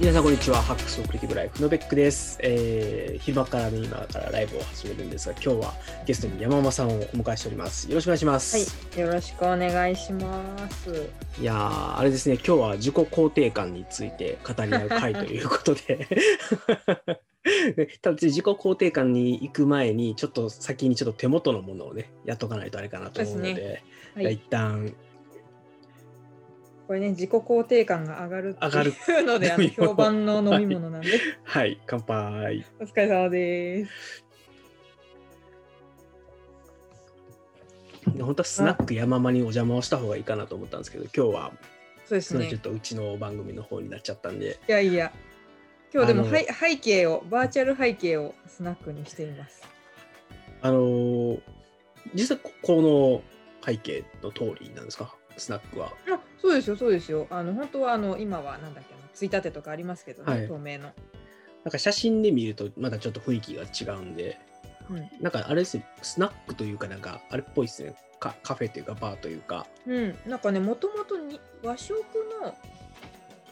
皆さんこんにちは。ハックスオクリティブライフのベックです。えー、昼間からね、今からライブを始めるんですが、今日はゲストに山間さんをお迎えしております。よろしくお願いします。はい、よろしくお願いします。いやー、あれですね、今日は自己肯定感について語り合う会ということで。でただ自己肯定感に行く前にちょっと先にちょっと手元のものをねやっとかないとあれかなと思うのでそうですじゃあ一はい、旦これね、自己肯定感が上がるって上がる。いうので、あの評判の飲み物なんで、はい。乾杯。お疲れ様です。本当はスナック山間にお邪魔をした方がいいかなと思ったんですけど今日はそうですね。ちょっ。とうちの番組の方になっちゃったんで。いやいや、今日でもはい背景を、バーチャル背景をスナックにしています。あのー実際ここの背景の通りなんですか？スナックは。あそうですよ、そうですよ。あの本当はあの今はなんだっけな、ついたてとかありますけどね、はい。透明の。なんか写真で見るとまだちょっと雰囲気が違うんで。うんなんかあれですねスナックというかなんかあれっぽいですね。カカフェというかバーというか。うん、なんかね、もともとに和食の、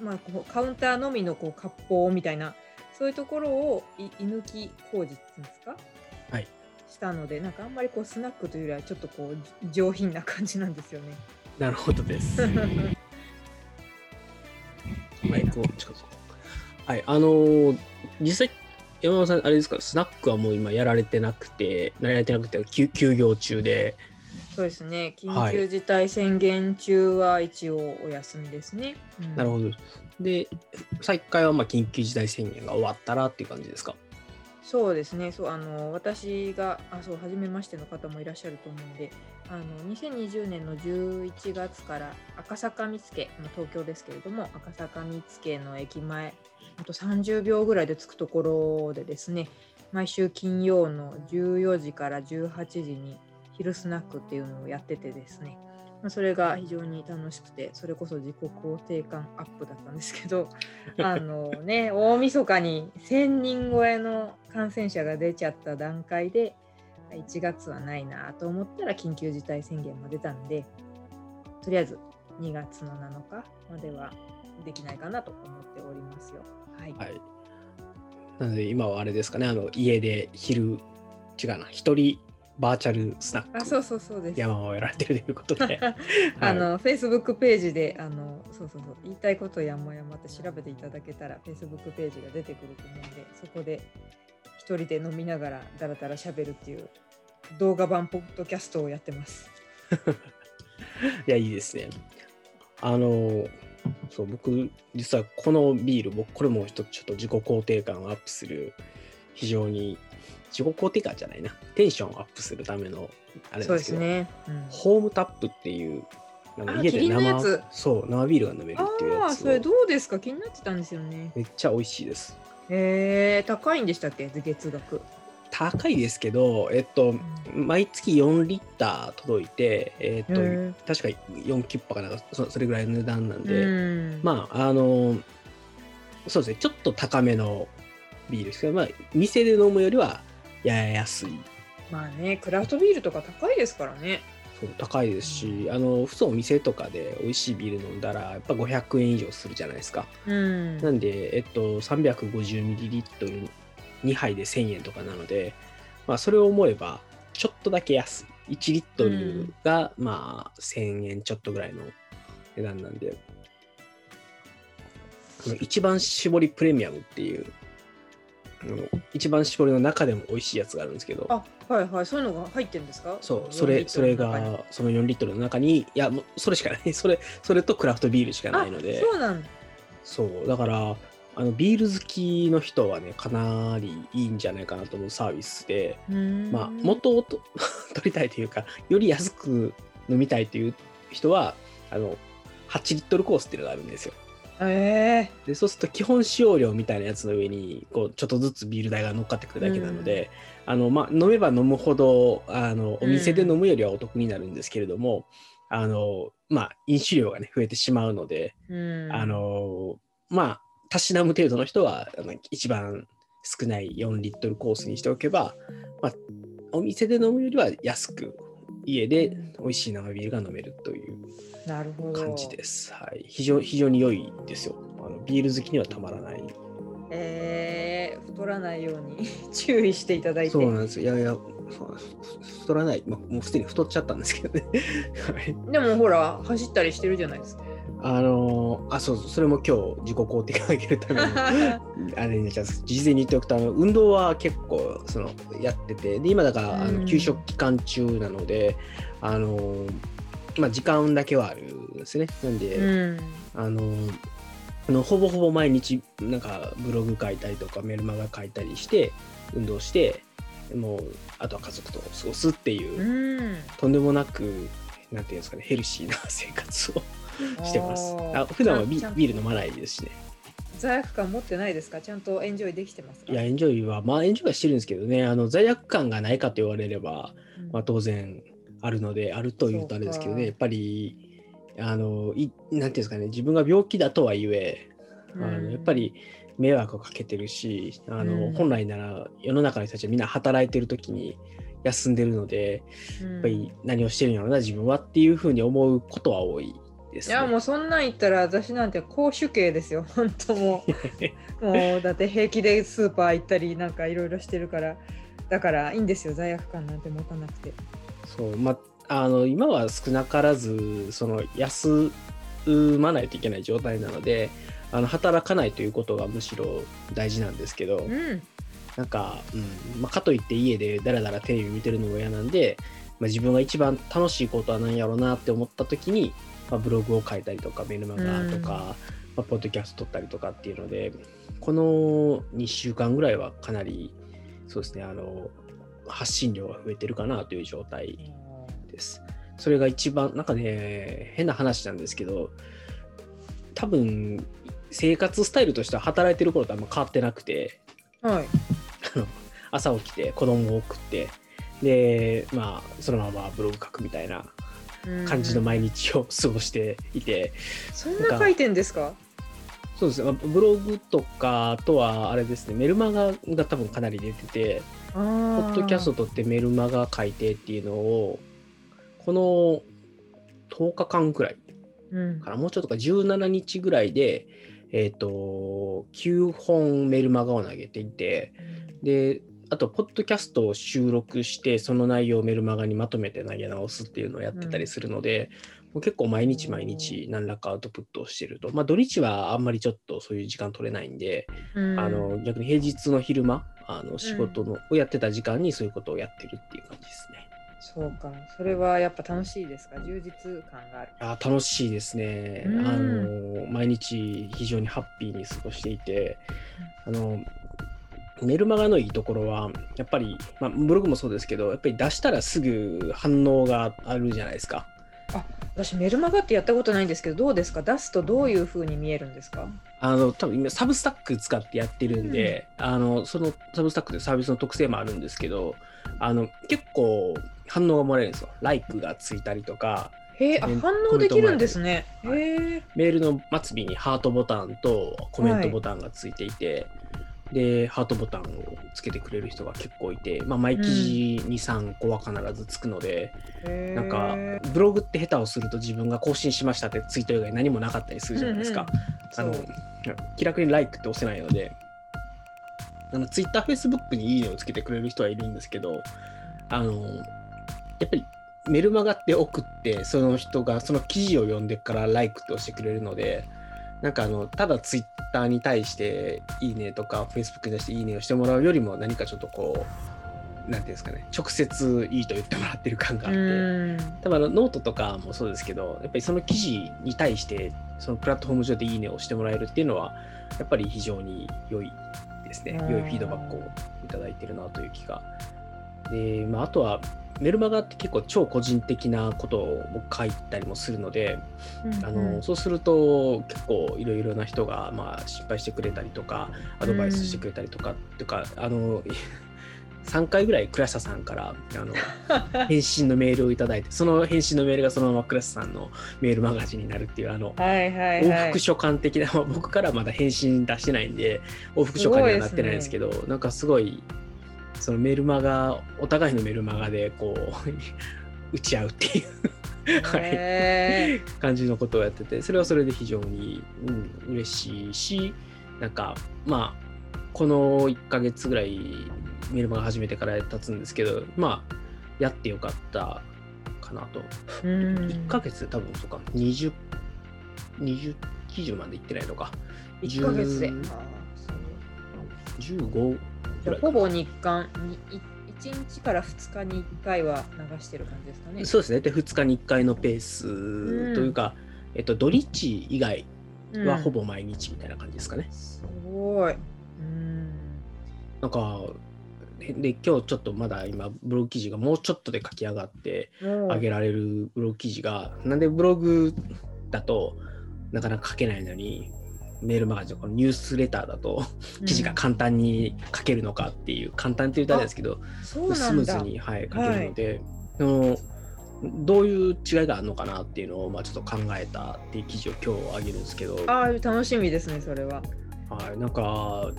まあ、こうカウンターのみのこう割烹みたいな、そういうところをい居抜き工事っていうんですか、はい、したので、なんかあんまりこうスナックというよりは、ちょっとこうじ上品な感じなんですよね。なるほどです。マイクを近づこうはい、あのー実際、山本さん、あれですか、スナックはもう今やられてなくて、やられてなくて、休休業中で、そうですね、はい。緊急事態宣言中は一応お休みですね。うん。なるほど。で、再開はまあ緊急事態宣言が終わったらっていう感じですか？そうですね、そうあの私があそう初めましての方もいらっしゃると思うんで、あの2020年の11月から赤坂見附、まあ東京ですけれども、赤坂見附の駅前、あと30秒ぐらいで着くところでですね、毎週金曜の14時から18時に昼スナックっていうのをやっててですね、まあ、それが非常に楽しくて、それこそ自己肯定感アップだったんですけど、あのね、大晦日に1000人超えの感染者が出ちゃった段階で、1月はないなと思ったら緊急事態宣言も出たんで、とりあえず2月の7日まではできないかなと思っておりますよ。はい。はい。なので、今はあれですかね、あの家で昼、違うな、一人バーチャルスナックあ、そうそうそうです。山をやられてるということで、あの、Facebook ページで、あの、そうそうそう、言いたいことやもやまって調べていただけたら、Facebook ページが出てくると思うんで、そこで一人で飲みながらだらだら喋るっていう動画版ポッドキャストをやってます。いや、いいですね。あの、そう、僕、実はこのビール、僕、これも一つちょっと自己肯定感をアップする、非常に、自己肯定感じゃないな、テンションをアップするための、あれでけど、ですすね。うんホームタップっていう、あのあ家で生つそう生ビールが飲めるっていうああ、やつそれをどうですか？気になってたんですよね。めっちゃ美味しいです。へえ、高いんでしたっけ？月額。高いですけど、えっと、毎月4リッター届いて、えっと、へ確か4キュッパかなんかそそれぐらいの値段なんえで、うん。まああのそうですねちょっと高めのビールですけど、まあ、店で飲むよりはやや安い。まあね、クラフトビールとか高いですからね。そう高いですし、あの普通お店とかで美味しいビール飲んだらやっぱ500円以上するじゃないですか。うん。なんで、えっと、350ml2 杯で1000円とかなので、まあ、それを思えば、ちょっとだけ安い。1リットルが、まあ、1000円ちょっとぐらいの値段なんで、一番搾りプレミアムっていう、あの一番搾りの中でも美味しいやつがあるんですけど、あ、はいはい、そういうのが入ってるんですか？そう、4それ、それが、その4リットルの中に、いや、もうそれしかない。それ、それとクラフトビールしかないので、そうなんだ。そう、だから、あのビール好きの人はね、かなりいいんじゃないかなと思うサービスで、まあ、もっと 取りたいというか、より安く飲みたいという人は、あの、8リットルコースっていうのがあるんですよ。ええで、そうすると基本使用量みたいなやつの上に、こう、ちょっとずつビール代が乗っかってくるだけなので、あの、まあ、飲めば飲むほど、あの、お店で飲むよりはお得になるんですけれども、あの、まあ、飲酒量がね、増えてしまうので、うん。あのまあたしなむ程度の人はあの一番少ない4リットルコースにしておけば、まあ、お店で飲むよりは安く家で美味しい生ビールが飲めるというなるほど。感じです。はい、非常非常に良いですよ。あのビール好きにはたまらない。えー、太らないように 注意していただいて。そうなんです。いやいや、そう太らない、まあ、もうすでに太っちゃったんですけどね。でもほら、走ったりしてるじゃないですか。あのあそうそれも今日自己肯定感上げるために あれにじゃ事前に言っておくとあの運動は結構そのやっててで今だからあの休職期間中なので、あのまあ、時間だけはあるんですね。なんで、うん、あのあのほぼほぼ毎日なんかブログ書いたりとかメルマガ書いたりして運動してもうあとは家族と過ごすっていう、うん、とんでもなくなんていうんですかねヘルシーな生活をしてます。あ普段はビビール飲まないですしね。罪悪感持ってないですか？ちゃんとエンジョイできてますいや、エンジョイは、まあ、エンジョイはしてるんですけどね、あの罪悪感がないかと言われれば、うん、まあ、当然あるので、あるというとあれですけどね、やっぱり、あの、いなんていうんですかね、自分が病気だとはいえ、あのやっぱり迷惑をかけてるし、あの、うん、本来なら世の中の人たちはみんな働いてる時に休んでるので、やっぱり何をしてるんやろうな、自分はっていうふうに思うことは多いですね。いやもうそんなん言ったら私なんて公主刑ですよ本当もう。もうだって平気でスーパー行ったりなんかいろいろしてるからだからいいんですよ罪悪感なんて持たなくて。そうまあの今は少なからずその休まないといけない状態なのであの働かないということがむしろ大事なんですけど、うん、なんか、うんまあ、かといって家でだらだらテレビ見てるのも嫌なんで、まあ、自分が一番楽しいことは何やろうなって思った時にまあ、ブログを書いたりとかメルマガとか、まあ、ポッドキャスト撮ったりとかっていうのでこの2週間ぐらいはかなりそうですねあの発信量が増えてるかなという状態です。それが一番なんかね変な話なんですけど多分生活スタイルとしては働いてる頃とあんま変わってなくて、はい、朝起きて子供を送ってでまあそのままブログ書くみたいな感じの毎日を過ごしていて、そんな書いてんですか？そうです。ねブログとかあとはあれですねメルマガが多分かなり出ててポッドキャストとってメルマガ書いてっていうのをこの10日間くらいから、もうちょっとか17日ぐらいでえっ、ー、と9本メルマガを投げていてであと、ポッドキャストを収録して、その内容をメルマガにまとめて投げ直すっていうのをやってたりするので、うん、もう結構毎日毎日何らかアウトプットをしてると。まあ、土日はあんまりちょっとそういう時間取れないんで、うん、あの逆に平日の昼間、あの仕事の、をやってた時間にそういうことをやってるっていう感じですね。そうか、それはやっぱ楽しいですか、充実感がある。あ楽しいですね、あの。毎日非常にハッピーに過ごしていて、あのメルマガのいいところは、やっぱり、まあ、ブログもそうですけど、やっぱり出したらすぐ反応があるじゃないですか。あ私メルマガってやったことないんですけどどうですか？出すとどういうふうに見えるんですか？あの多分今サブスタック使ってやってるんで、うん、あのそのサブスタックでサービスの特性もあるんですけどあの結構反応がもらえるんですよ。ライクがついたりとか。へえ、反応できるんですね。へえ。メールの末尾にハートボタンとコメントボタンがついていて、で、ハートボタンをつけてくれる人が結構いて、まあ、毎記事2、3個は必ずつくので、うん、なんか、ブログって下手をすると自分が更新しましたってツイート以外何もなかったりするじゃないですか。うんうん、あの気楽に LIKE って押せないので、あの Twitter、Facebook にいいねをつけてくれる人はいるんですけど、あの、やっぱりメルマガって送って、その人がその記事を読んでから LIKE って押してくれるので、なんかあの、ただツイッターに対していいねとか、Facebook に対していいねをしてもらうよりも何かちょっとこう、なんていうんですかね、直接いいと言ってもらってる感があって、多分あのノートとかもそうですけど、やっぱりその記事に対して、そのプラットフォーム上でいいねをしてもらえるっていうのは、やっぱり非常に良いですね。良いフィードバックをいただいてるなという気が。で、まあ、あとは、メルマガって結構超個人的なことを書いたりもするので、うんうん、あのそうすると結構いろいろな人がまあ失敗してくれたりとかアドバイスしてくれたりとか、うん、とかあの 3回ぐらい倉下さんからあの 返信のメールを頂いてその返信のメールがそのまま倉下さんのメールマガジンになるっていうあの、はいはいはい、往復書簡的な僕からまだ返信出してないんで往復書簡にはなってないんですけど、ね、なんかすごいそのメルマガお互いのメルマガでこう 打ち合うっていうはい、感じのことをやっててそれはそれで非常に、うん、嬉しいしなんかまあこの1ヶ月ぐらいメルマガ始めてから経つんですけどまあやってよかったかなと。1ヶ月多分そうか20、20記事までいってないのか。1ヶ月で。15ほぼ日間1日から2日に1回は流してる感じですかね。そうですね。で2日に1回のペースというか、うん、えっと、土日以外はほぼ毎日みたいな感じですかね。うん、すごい。うん、なんかで今日ちょっとまだ今ブログ記事がもうちょっとで書き上がって上げられるブログ記事がなんでブログだとなかなか書けないのにメールマガジンこのニュースレターだと記事が簡単に書けるのかっていう、うん、簡単って言うとあれですけどスムーズに、はい、書けるので、はい、どういう違いがあるのかなっていうのを、まあ、ちょっと考えたっていう記事を今日あげるんですけど。あ楽しみですねそれは。はい、なんか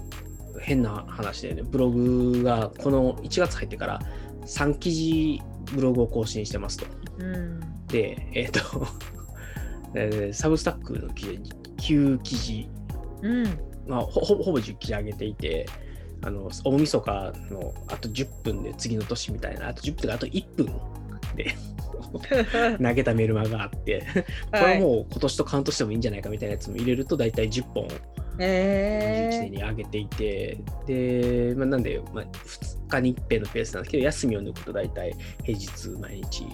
変な話でね、ブログがこの1月入ってから3記事ブログを更新してますと。うん、で、えっ、ー、とサブスタックの記事9記事、うん。まあ、ほほぼ10記事上げていて、あの大晦日のあと10分で次の年みたいな、あと10分あと1分で 投げたメルマがあってこれはもう今年とカウントしてもいいんじゃないかみたいなやつも入れると大体10本えー、1年に上げていて、で、まあ、なんで、まあ、2日に1遍のペースなんですけど、休みを抜くと大体平日毎日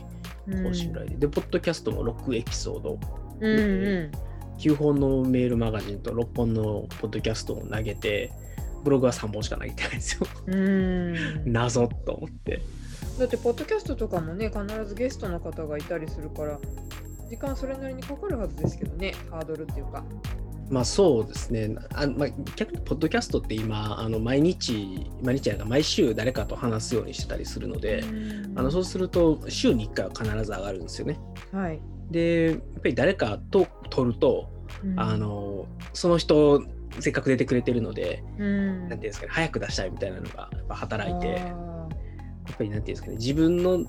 更新ぐらいで、うん、で、ポッドキャストも6エピソード、うんうん、9本のメールマガジンと6本のポッドキャストを投げて、ブログは3本しか投げてないんですよ。うん謎と思って。だって、ポッドキャストとかもね、必ずゲストの方がいたりするから、時間それなりにかかるはずですけどね、ハードルっていうか。まあそうですね。あまあ、逆にポッドキャストって今、あの毎日、毎日やが毎週誰かと話すようにしてたりするので、あのそうすると週に1回は必ず上がるんですよね。はい、で、やっぱり誰かと取ると、あのその人、せっかく出てくれてるので、うん、なんていうんですかね、早く出したいみたいなのが働いて、やっぱりなんていうんですかね、自分の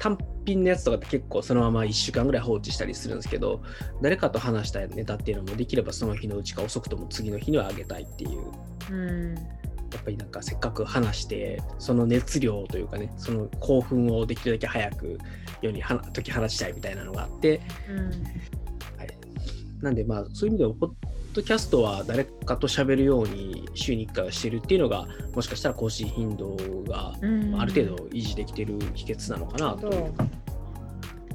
単品のやつとかって結構そのまま1週間ぐらい放置したりするんですけど誰かと話したいネタっていうのもできればその日のうちか遅くとも次の日にはあげたいっていう、うん、やっぱりなんかせっかく話してその熱量というかねその興奮をできるだけ早く世に解き放ちたいみたいなのがあって、うん、はい、なんでまあそういう意味ではドキャストは誰かと喋るように週に1回はしてるっていうのがもしかしたら更新頻度がある程度維持できてる秘訣なのかなというか、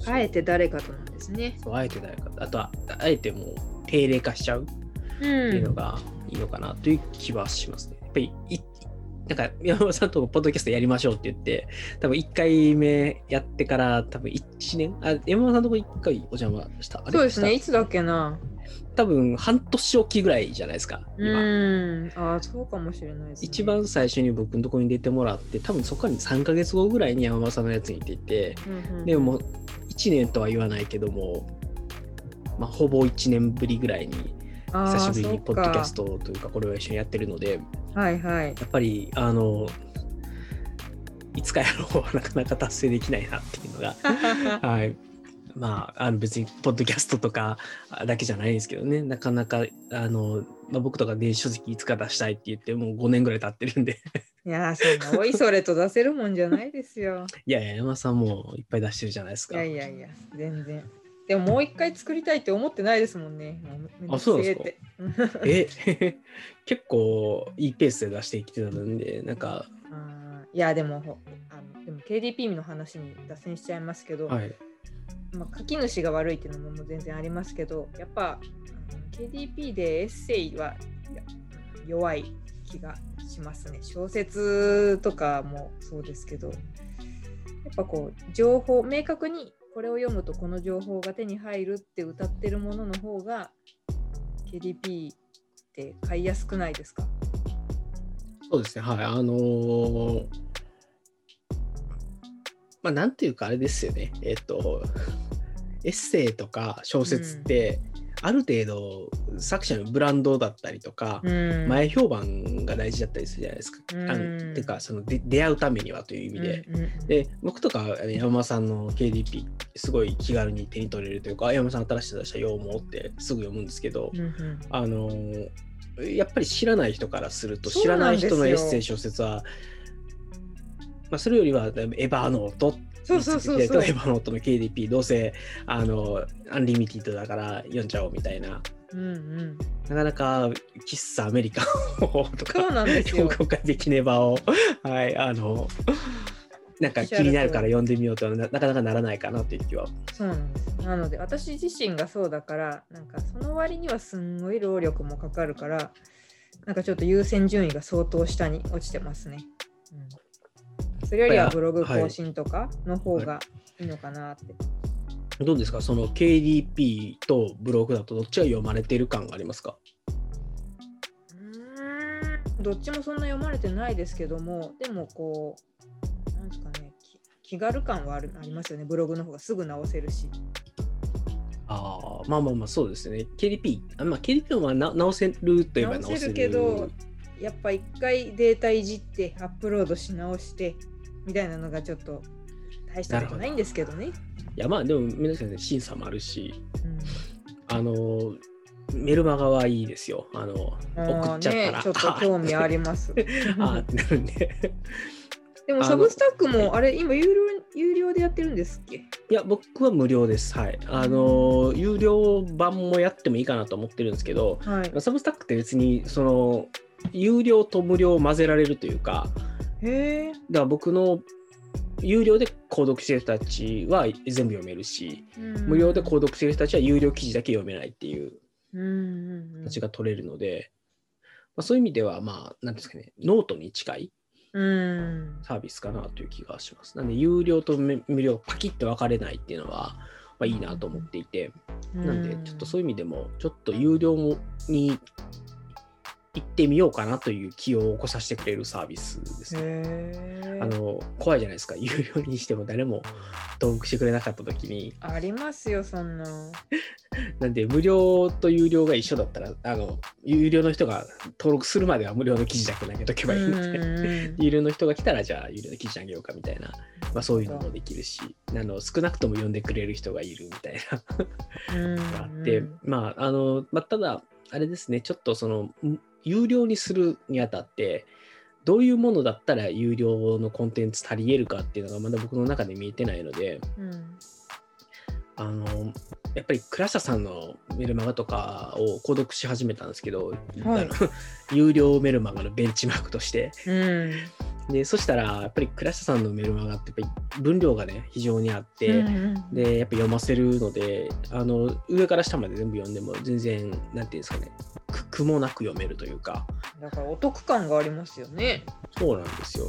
う。ん、あえて誰かとなんですね。そうあえて誰かあとはあえてもう定例化しちゃうっていうのがいいのかなという気はしますねやっぱりなんか山本さんとポッドキャストやりましょうって言って多分1回目やってから多分1年？あ山本さんとこ1回お邪魔した？そうですねいつだっけな？多分半年おきぐらいじゃないですか、今。うん。あそうかもしれないです、ね、一番最初に僕のところに出てもらって、多分そこに3か月後ぐらいに山本さんのやつに出て、うんうん、でも1年とは言わないけども、まあ、ほぼ1年ぶりぐらいに久しぶりにポッドキャストというかこれを一緒にやってるので、はいはい、やっぱりあのいつかやろうは なかなか達成できないなっていうのが、はい、まあ、あの別にポッドキャストとかだけじゃないですけどね。なかなかあの、まあ、僕とか電子書籍いつか出したいって言ってもう5年ぐらい経ってるんで。いやそんなおいそれと出せるもんじゃないですよ。いやいや山さんもいっぱい出してるじゃないですか。いやいやいや全然でももう一回作りたいって思ってないですもんね。あそうですか？え？結構いいペースで出してきてたんでなんか。いやでもあのでも KDP の話に脱線しちゃいますけど、はい。まあ、書き主が悪いっていうのも全然ありますけどやっぱ KDP でエッセイは弱い気がしますね。小説とかもそうですけどやっぱこう情報明確にこれを読むとこの情報が手に入るって歌ってるものの方が KDP って買いやすくないですか？そうですね。はい。あのーまあ、なんていうかあれですよね。えっ、と、エッセイとか小説って、ある程度作者のブランドだったりとか、前評判が大事だったりするじゃないですか。うん、あのてかそので出会うためにはという意味で。で僕とか山間さんの KDP すごい気軽に手に取れるというか山間さん新しい出したようもってすぐ読むんですけど、うんうん、あのやっぱり知らない人からすると知らない人のエッセイ小説はまあ、それよりはエヴァノートそうそうそうそう。エヴァノの KDP どうせあのアンリミティッドだから読んじゃおうみたいな。うんうん、なかなか喫茶アメリカをとかそうなんですよ。公開できねばをはいあのなんか気になるから読んでみようとななかなかならないかなっていう気は。そうなんです。なので私自身がそうだからなんかその割にはすんごい労力もかかるからなんかちょっと優先順位が相当下に落ちてますね、うんそれよりはブログ更新とかの方がいいのかなって。どうですか？その KDP とブログだとどっちが読まれている感がありますか？うん。どっちもそんな読まれてないですけどもでもこうなんですかね気軽感はあるありますよね。ブログの方がすぐ直せるし。ああまあまあまあそうですね。KDP あ、まあ、KDP は直せるといえば直せるけどやっぱ一回データいじってアップロードし直してみたいなのがちょっと大したことないんですけどね。いやまあでも皆さん、ね、審査もあるし、うん、あのメルマガはいいですよ。あの送っちゃったら、ね、ちょっと興味あります。ああってなるんで。でもサブスタックもあれ今有料有料でやってるんですっけ？いや僕は無料です。はい。あの有料版もやってもいいかなと思ってるんですけど、はい、サブスタックって別にその有料と無料を混ぜられるというか、へえ。だから僕の有料で購読してる人たちは全部読めるし、うん、無料で購読してる人たちは有料記事だけ読めないっていう形が取れるので、まあ、そういう意味ではまあ何ですかねノートに近いサービスかなという気がします。なんで有料と無料パキッと分かれないっていうのは、まあ、いいなと思っていて、なんでちょっとそういう意味でもちょっと有料に行ってみようかなという気を起こさせてくれるサービスです。ね。あの怖いじゃないですか。有料にしても誰も登録してくれなかった時に。ありますよそんな。なんで無料と有料が一緒だったらあの有料の人が登録するまでは無料の記事だけ投げとけばいいので有料の人が来たらじゃあ有料の記事あげようかみたいな、まあ、そういうのもできるしあの少なくとも読んでくれる人がいるみたいな。があってまああの、まあ、ただあれですね。ちょっとその有料にするにあたって、どういうものだったら有料のコンテンツ足りえるかっていうのがまだ僕の中で見えてないので、うん、あのやっぱり倉下さんのメルマガとかを購読し始めたんですけど、はい、有料メルマガのベンチマークとして、うん、でそしたらやっぱり倉下さんのメルマガってやっぱり分量がね非常にあって、うんうん、でやっぱ読ませるのであの上から下まで全部読んでも全然なんていうんですかね苦もなく読めるというか。だからお得感がありますよね。そうなんですよ。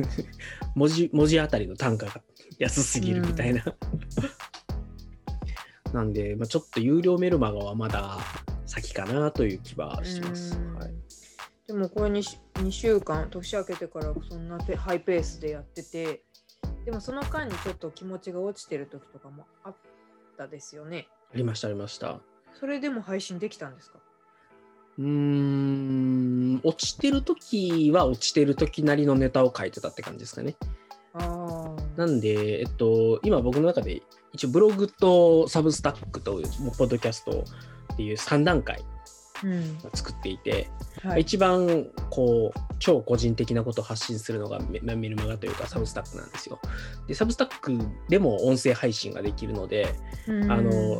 文字文字あたりの単価が安すぎるみたいな、うん、なんで、まあ、ちょっと有料メルマガはまだ先かなという気はします、はい、でもこれ 2, 2週間年明けてからそんなハイペースでやっててでもその間にちょっと気持ちが落ちてる時とかもあったですよね。ありましたありました。それでも配信できたんですか？うーん、落ちてる時は落ちてる時なりのネタを書いてたって感じですかね。あなんで、えっと、今僕の中で一応ブログとサブスタックとポッドキャストっていう3段階作っていて、うんはい、一番こう超個人的なことを発信するのがメルマガというかサブスタックなんですよ。でサブスタックでも音声配信ができるので、うん、あの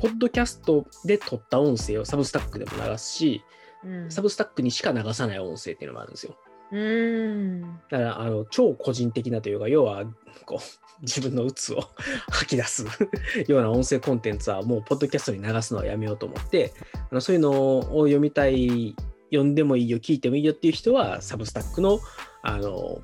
ポッドキャストで撮った音声をサブスタックでも流すし、うん、サブスタックにしか流さない音声っていうのもあるんですよ。うんだからあの超個人的なというか要はこう自分の鬱を 吐き出す ような音声コンテンツはもうポッドキャストに流すのはやめようと思ってあのそういうのを読みたい読んでもいいよ聞いてもいいよっていう人はサブスタックのあの、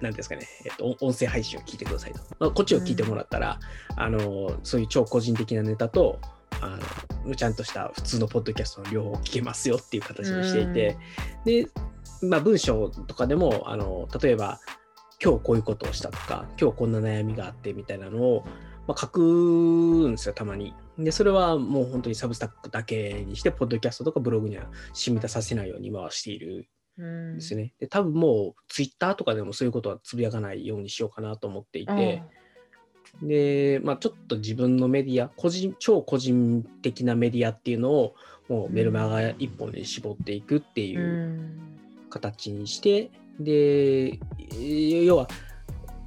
なんですかね、えっと、音声配信を聞いてくださいと。まあ、こっちを聞いてもらったら、うん、あの、そういう超個人的なネタと、あのちゃんとした普通のポッドキャストの両方聞けますよっていう形にしていて、うん、で、まあ、文章とかでもあの例えば今日こういうことをしたとか今日こんな悩みがあってみたいなのを、まあ、書くんですよたまに。で、それはもう本当にサブスタックだけにして、ポッドキャストとかブログには染み出させないように回しているんですね。で、多分もうツイッターとかでもそういうことはつぶやかないようにしようかなと思っていて、で、まあ、ちょっと自分のメディア、個人、超個人的なメディアっていうのを、もうメルマガ一本で絞っていくっていう形にして、で、要は、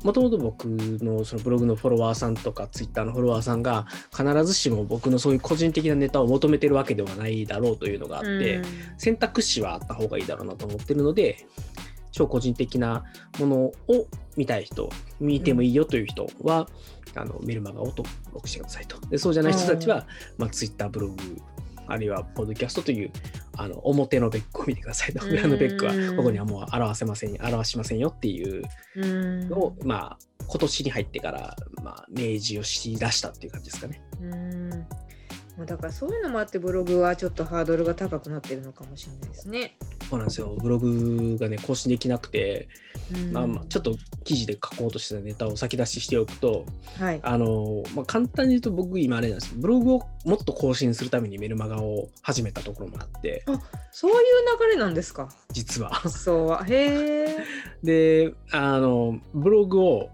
もともと僕のそのブログのフォロワーさんとかツイッターのフォロワーさんが必ずしも僕のそういう個人的なネタを求めてるわけではないだろうというのがあって、選択肢はあった方がいいだろうなと思ってるので超個人的なものを見たい人見てもいいよという人は、あのメルマガを登録してくださいと。でそうじゃない人たちは、まあ、ツイッターブログあるいはポッドキャストというあの表のベックを見てくださいと。裏のベックはここにはもう表せません、表しませんよっていうのを、まあ、今年に入ってから、まあ、明示をしだしたっていう感じですかね。うんだからそういうのもあってブログはちょっとハードルが高くなってるのかもしれないですね。そうなんですよ。ブログがね、更新できなくて、まあ、まあちょっと記事で書こうとしてたネタを先出ししておくと、はい、あの、まあ、簡単に言うと僕今あれなんですブログをもっと更新するためにメルマガを始めたところもあって。あそういう流れなんですか？実は。そうは。へえ。で、あの、ブログを、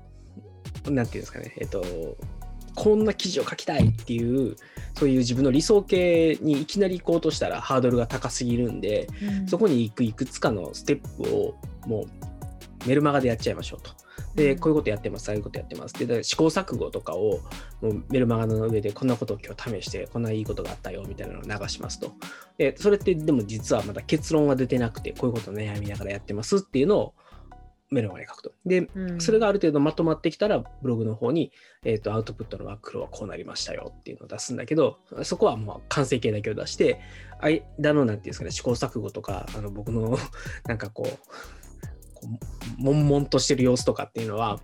なんていうんですかね、えっと、こんな記事を書きたいっていうそういう自分の理想形にいきなり行こうとしたらハードルが高すぎるんで、うん、そこに行くいくつかのステップをもうメルマガでやっちゃいましょうと。で、こういうことやってます、ああいうことやってます。で、試行錯誤とかをもうメルマガの上でこんなことを今日試して、こんないいことがあったよみたいなのを流しますと。で、それってでも実はまだ結論は出てなくて、こういうことを悩みながらやってますっていうのを目の前に書くと。で、うん、それがある程度まとまってきたら、ブログの方に、えーと、アウトプットのワークフローはこうなりましたよっていうのを出すんだけど、そこはもう完成形だけを出して、間のなんていうんですかね、試行錯誤とか、あの僕の なんかこう、こう悶々としてる様子とかっていうのは、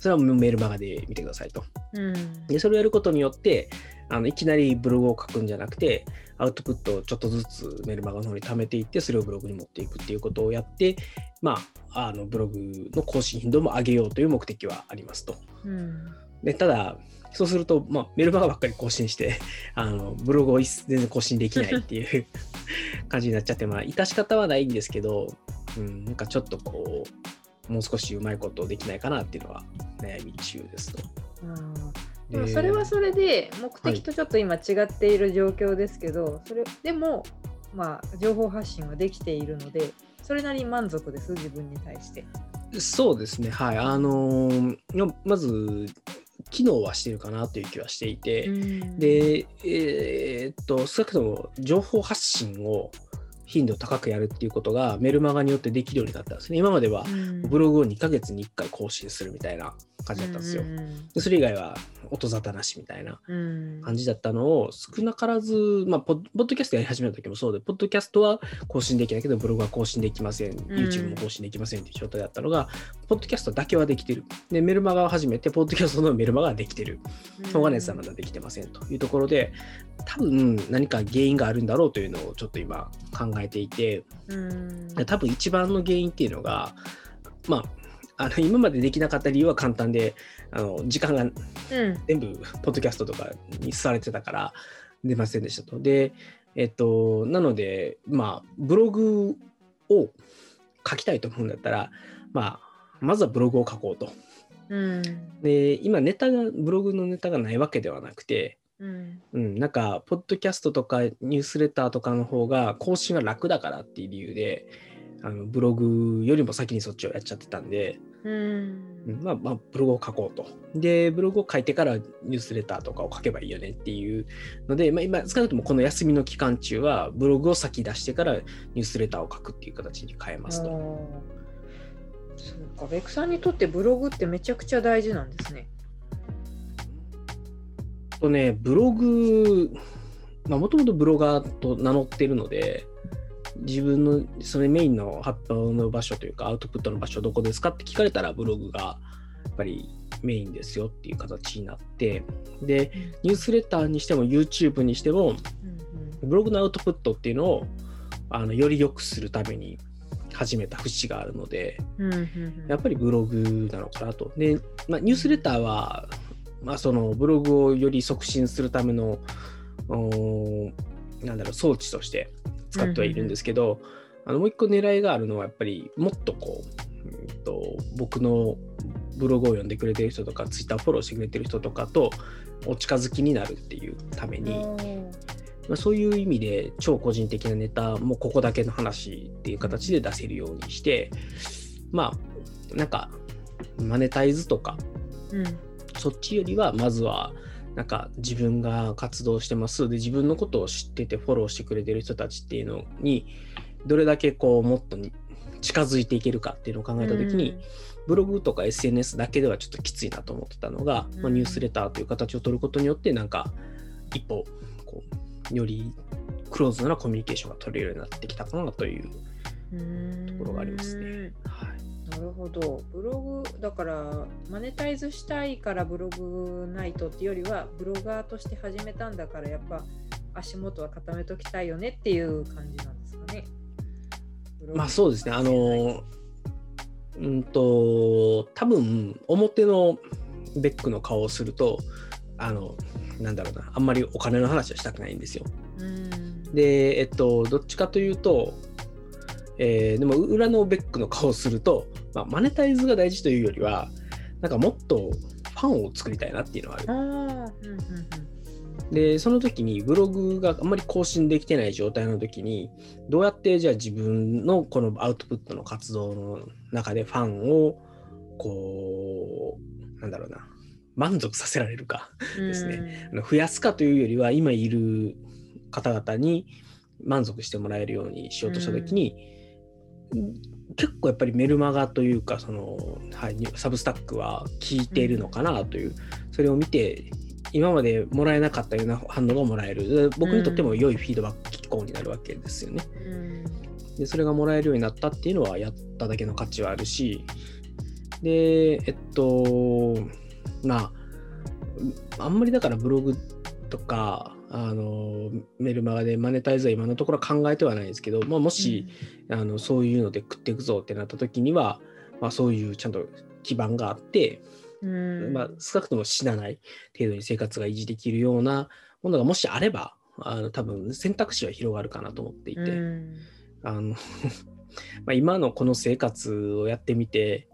それはメールマガで見てくださいと。うん、でそれをやることによってあのいきなりブログを書くんじゃなくてアウトプットをちょっとずつメルマガの方に貯めていってそれをブログに持っていくっていうことをやってまああのブログの更新頻度も上げようという目的はありますと。うん、でただそうすると、まあ、メルマガばっかり更新して あのブログを全然更新できないっていう 感じになっちゃってまあ致し方はないんですけど、うん、なんかちょっとこうもう少しうまいことできないかなっていうのは悩み中ですと。でもそれはそれで目的とちょっと今違っている状況ですけど、はい、それでもまあ情報発信はできているのでそれなりに満足です自分に対して。そうですね。はい。あのー、まず機能はしてるかなという気はしていて、でえー、っと少なくとも情報発信を頻度高くやるっていうことがメルマガによってできるようになったんですね。今まではブログを2ヶ月に1回更新するみたいな感じだったんですよ。でそれ以外は音沙汰なしみたいな感じだったのを少なからず、まあポッ、ドキャストやり始めた時もそうで、ポッドキャストは更新できないけど、ブログは更新できません、YouTube も更新できませんっていう状態だったのが、ポッドキャストだけはできてる。で、メルマガを始めて、ポッドキャストのメルマガができてる。他のやつはまだできてませんというところで、多分何か原因があるんだろうというのをちょっと今考えていて、多分一番の原因っていうのが、まあ、あの今までできなかった理由は簡単であの時間が全部ポッドキャストとかにされてたから出ませんでしたと。で、えっと、なので、まあ、ブログを書きたいと思うんだったら、まあ、まずはブログを書こうと。うん、で今ネタがブログのネタがないわけではなくて、うん、うん、なんかポッドキャストとかニュースレターとかの方が更新が楽だからっていう理由であのブログよりも先にそっちをやっちゃってたんで、うん、まあ、まあ、ブログを書こうと。で、ブログを書いてからニュースレターとかを書けばいいよねっていうので、まあ、今、少なくともこの休みの期間中は、ブログを先出してからニュースレターを書くっていう形に変えますと。そうか、ベクさんにとってブログってめちゃくちゃ大事なんですね。とね、ブログ、もともとブロガーと名乗ってるので、自分のそれメインの発表の場所というかアウトプットの場所どこですかって聞かれたらブログがやっぱりメインですよっていう形になってでニュースレターにしても YouTube にしてもブログのアウトプットっていうのをあのより良くするために始めた節があるので、やっぱりブログなのかなと。で、まあ、ニュースレターはまあ、そのブログをより促進するためのなんだろう装置として使ってはいるんですけど、あのもう一個狙いがあるのはやっぱりもっとこう、うんと、僕のブログを読んでくれてる人とかツイッターフォローしてくれてる人とかとお近づきになるっていうために、まあ、そういう意味で超個人的なネタもここだけの話っていう形で出せるようにしてまあなんかマネタイズとか、うん、そっちよりはまずはなんか自分が活動してます。で自分のことを知っててフォローしてくれてる人たちっていうのにどれだけこうもっと近づいていけるかっていうのを考えた時に、うん、ブログとか SNS だけではちょっときついなと思ってたのが、うん、まあ、ニュースレターという形を取ることによってなんか一歩こうよりクローズなコミュニケーションが取れるようになってきたかなというところがありますね。はいなるほど。ブログ、だから、マネタイズしたいからブログないとっていうよりは、ブロガーとして始めたんだから、やっぱ足元は固めときたいよねっていう感じなんですかね。まあそうですね。あの、うんと、多分表のベックの顔をすると、あの、なんだろうな、あんまりお金の話はしたくないんですよ。で、えっと、どっちかというと、えー、でも裏のベックの顔をすると、まあ、マネタイズが大事というよりはなんかもっとファンを作りたいなっていうのはある。あうんうんうん。でその時にブログがあんまり更新できてない状態の時にどうやってじゃあ自分のこのアウトプットの活動の中でファンをこうなんだろうな満足させられるかですね、増やすかというよりは今いる方々に満足してもらえるようにしようとした時に、結構やっぱりメルマガというかその、はい、サブスタックは効いているのかなという、それを見て今までもらえなかったような反応がもらえる。僕にとっても良いフィードバック機構になるわけですよね。でそれがもらえるようになったっていうのはやっただけの価値はあるし。でえっとまああんまりだからブログとかあのメルマガでマネタイズは今のところ考えてはないですけど、まあ、もし、うん、あのそういうので食っていくぞってなった時には、まあ、そういうちゃんと基盤があって、うん、まあ、少なくとも死なない程度に生活が維持できるようなものがもしあればあの多分選択肢は広がるかなと思っていて、うん、あの まあ今のこの生活をやってみて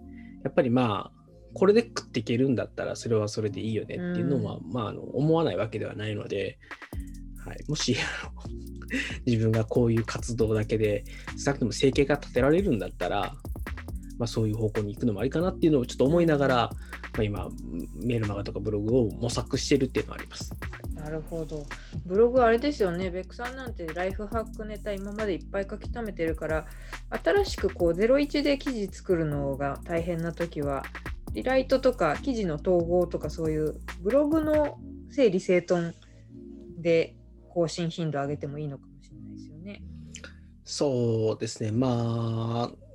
やっぱりまあこれで食っていけるんだったらそれはそれでいいよねっていうのは、うん、まあ、あの思わないわけではないので、はい、もし 自分がこういう活動だけで少なくとも生計が立てられるんだったら、まあ、そういう方向に行くのもありかなっていうのをちょっと思いながら、まあ、今メールマガとかブログを模索してるっていうのはあります。なるほど。ブログあれですよね。ベックさんなんてライフハックネタ今までいっぱい書き溜めてるから、新しくこう01で記事作るのが大変な時は、リライトとか記事の統合とかそういうブログの整理整頓で更新頻度を上げてもいいのかもしれないですよね。そうですね。まあ、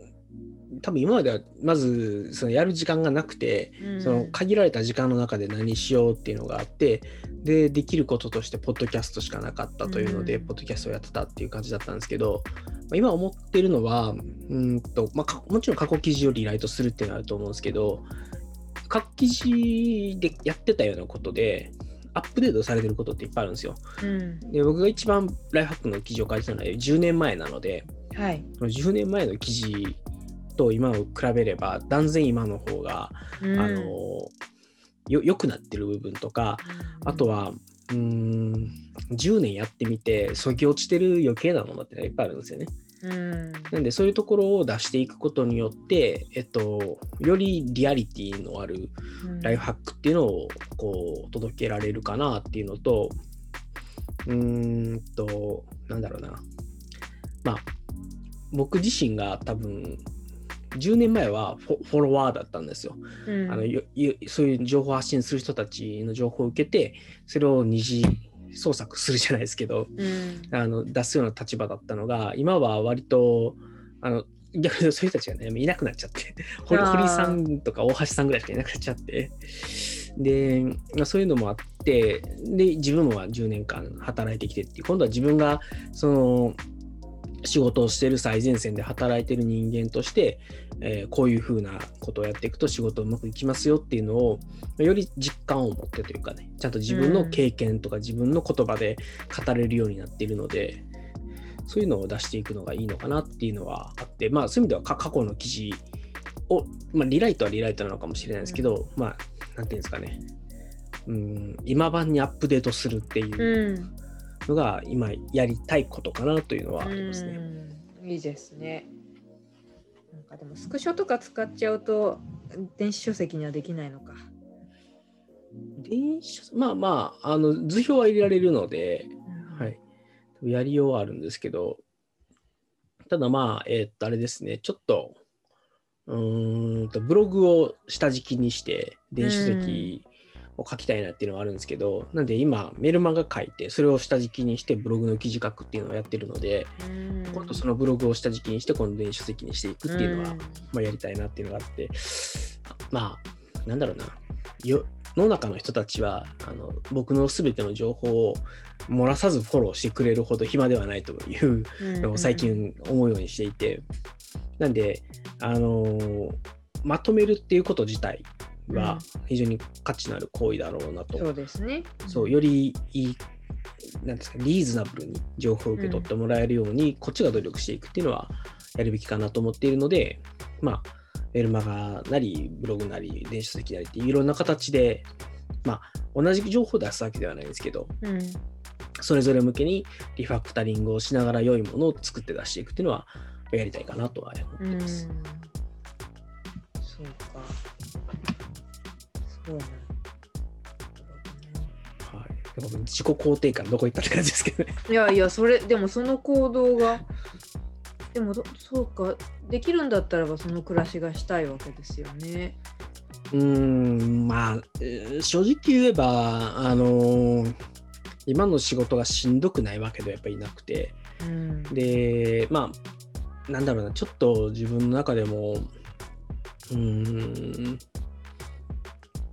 多分今まではまずそのやる時間がなくて、うん、その限られた時間の中で何しようっていうのがあってでできることとしてポッドキャストしかなかったというので、うん、ポッドキャストをやってたっていう感じだったんですけど、まあ、今思ってるのはうんと、まあ、もちろん過去記事をリライトするっていうのはあると思うんですけど各記事でやってたようなことで、アップデートされてることっていっぱいあるんですよ。うん、で僕が一番ライフハックの記事を書いてたのは10年前なので、はい、10年前の記事と今を比べれば断然今の方が、うん、あのよ良くなってる部分とか、うん、あとはうん10年やってみてそぎ落ちてる余計なものっていっぱいあるんですよね。うん、なんでそういうところを出していくことによって、えっと、よりリアリティのあるライフハックっていうのをこう届けられるかなっていうのとうーんとなんだろうな。まあ僕自身が多分10年前はフォロワーだったんですよ、うん、あのそういう情報発信する人たちの情報を受けてそれを二次創作するじゃないですけど、うん、あの出すような立場だったのが今は割とあの逆にそういう人たちがねいなくなっちゃって堀さんとか大橋さんぐらいしかいなくなっちゃって。で、まあ、そういうのもあってで自分も10年間働いてきてって今度は自分がその仕事をしてる最前線で働いてる人間としてえー、こういうふうなことをやっていくと仕事うまくいきますよっていうのをより実感を持ってというかねちゃんと自分の経験とか自分の言葉で語れるようになっているので、そういうのを出していくのがいいのかなっていうのはあってまあそういう意味では過去の記事を、まあ、リライトはリライトなのかもしれないですけど、まあなんていうんですかね。うん今版にアップデートするっていうのが今やりたいことかなというのはありますね。いいですね。なんかでもスクショとか使っちゃうと電子書籍にはできないのか。電子まあまあ、あの図表は入れられるので、うん、はい。やりようはあるんですけど、ただまあ、えー、っと、あれですね、ちょっと、うんと、ブログを下敷きにして、電子書籍を書きたいなっていうのはあるんですけど、なんで今メルマガ書いてそれを下敷きにしてブログの記事書くっていうのをやってるので、今度そのブログを下敷きにしてこの電子書籍にしていくっていうのは、まあ、やりたいなっていうのがあってまあなんだろうな。世の中の人たちはあの僕の全ての情報を漏らさずフォローしてくれるほど暇ではないというのを最近思うようにしていて、なんであのまとめるっていうこと自体は非常に価値のある行為だろうなと。そうですね。そうよりいいなんですかリーズナブルに情報を受け取ってもらえるように、うん、こっちが努力していくっていうのはやるべきかなと思っているので、まあ、メルマガなり、ブログなり、電子書籍なりっていろんな形で、まあ、同じ情報を出すわけではないですけど、うん、それぞれ向けにリファクタリングをしながら良いものを作って出していくっていうのはやりたいかなとは思ってます。うん、そうか。そうなんはい、自己肯定感どこ行ったって感じですけどね。いやいや、それ、でもその行動が、でもそうか、できるんだったらばその暮らしがしたいわけですよね。うんまあ正直言えばあのー、今の仕事がしんどくないわけではやっぱりなくて、うん、でまあなんだろうなちょっと自分の中でもうん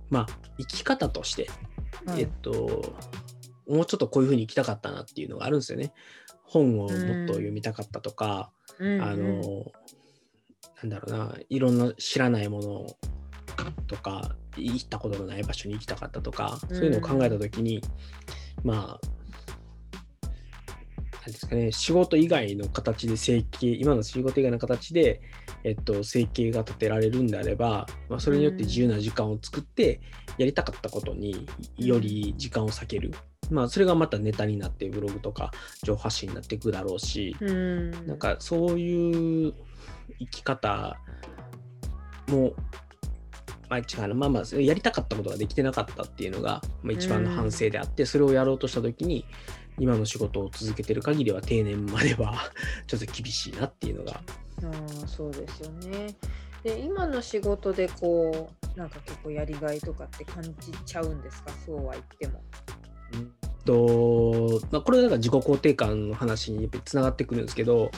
まあ、生き方として、えっと、もうちょっとこういうふうに生きたかったなっていうのがあるんですよね。本をもっと読みたかったとか、うん、あの、なんだろうな、いろんな知らないものとか、行ったことのない場所に行きたかったとか、そういうのを考えた時に、まあ、なんですかね、仕事以外の形で生計、今の仕事以外の形で、えっと、生計が立てられるんであれば、まあ、それによって自由な時間を作ってやりたかったことにより時間を割ける、まあ、それがまたネタになってブログとか情報発信になっていくだろうし、うん、なんかそういう生き方もまあ、違うな。まあまあやりたかったことができてなかったっていうのが、まあ、一番の反省であって、それをやろうとした時に今の仕事を続けてる限りは定年までは ちょっと厳しいなっていうのがあそうですよね。で今の仕事でこうなんか結構やりがいとかって感じちゃうんですか？そうは言っても。うんとまあ、これなんか自己肯定感の話につながってくるんですけど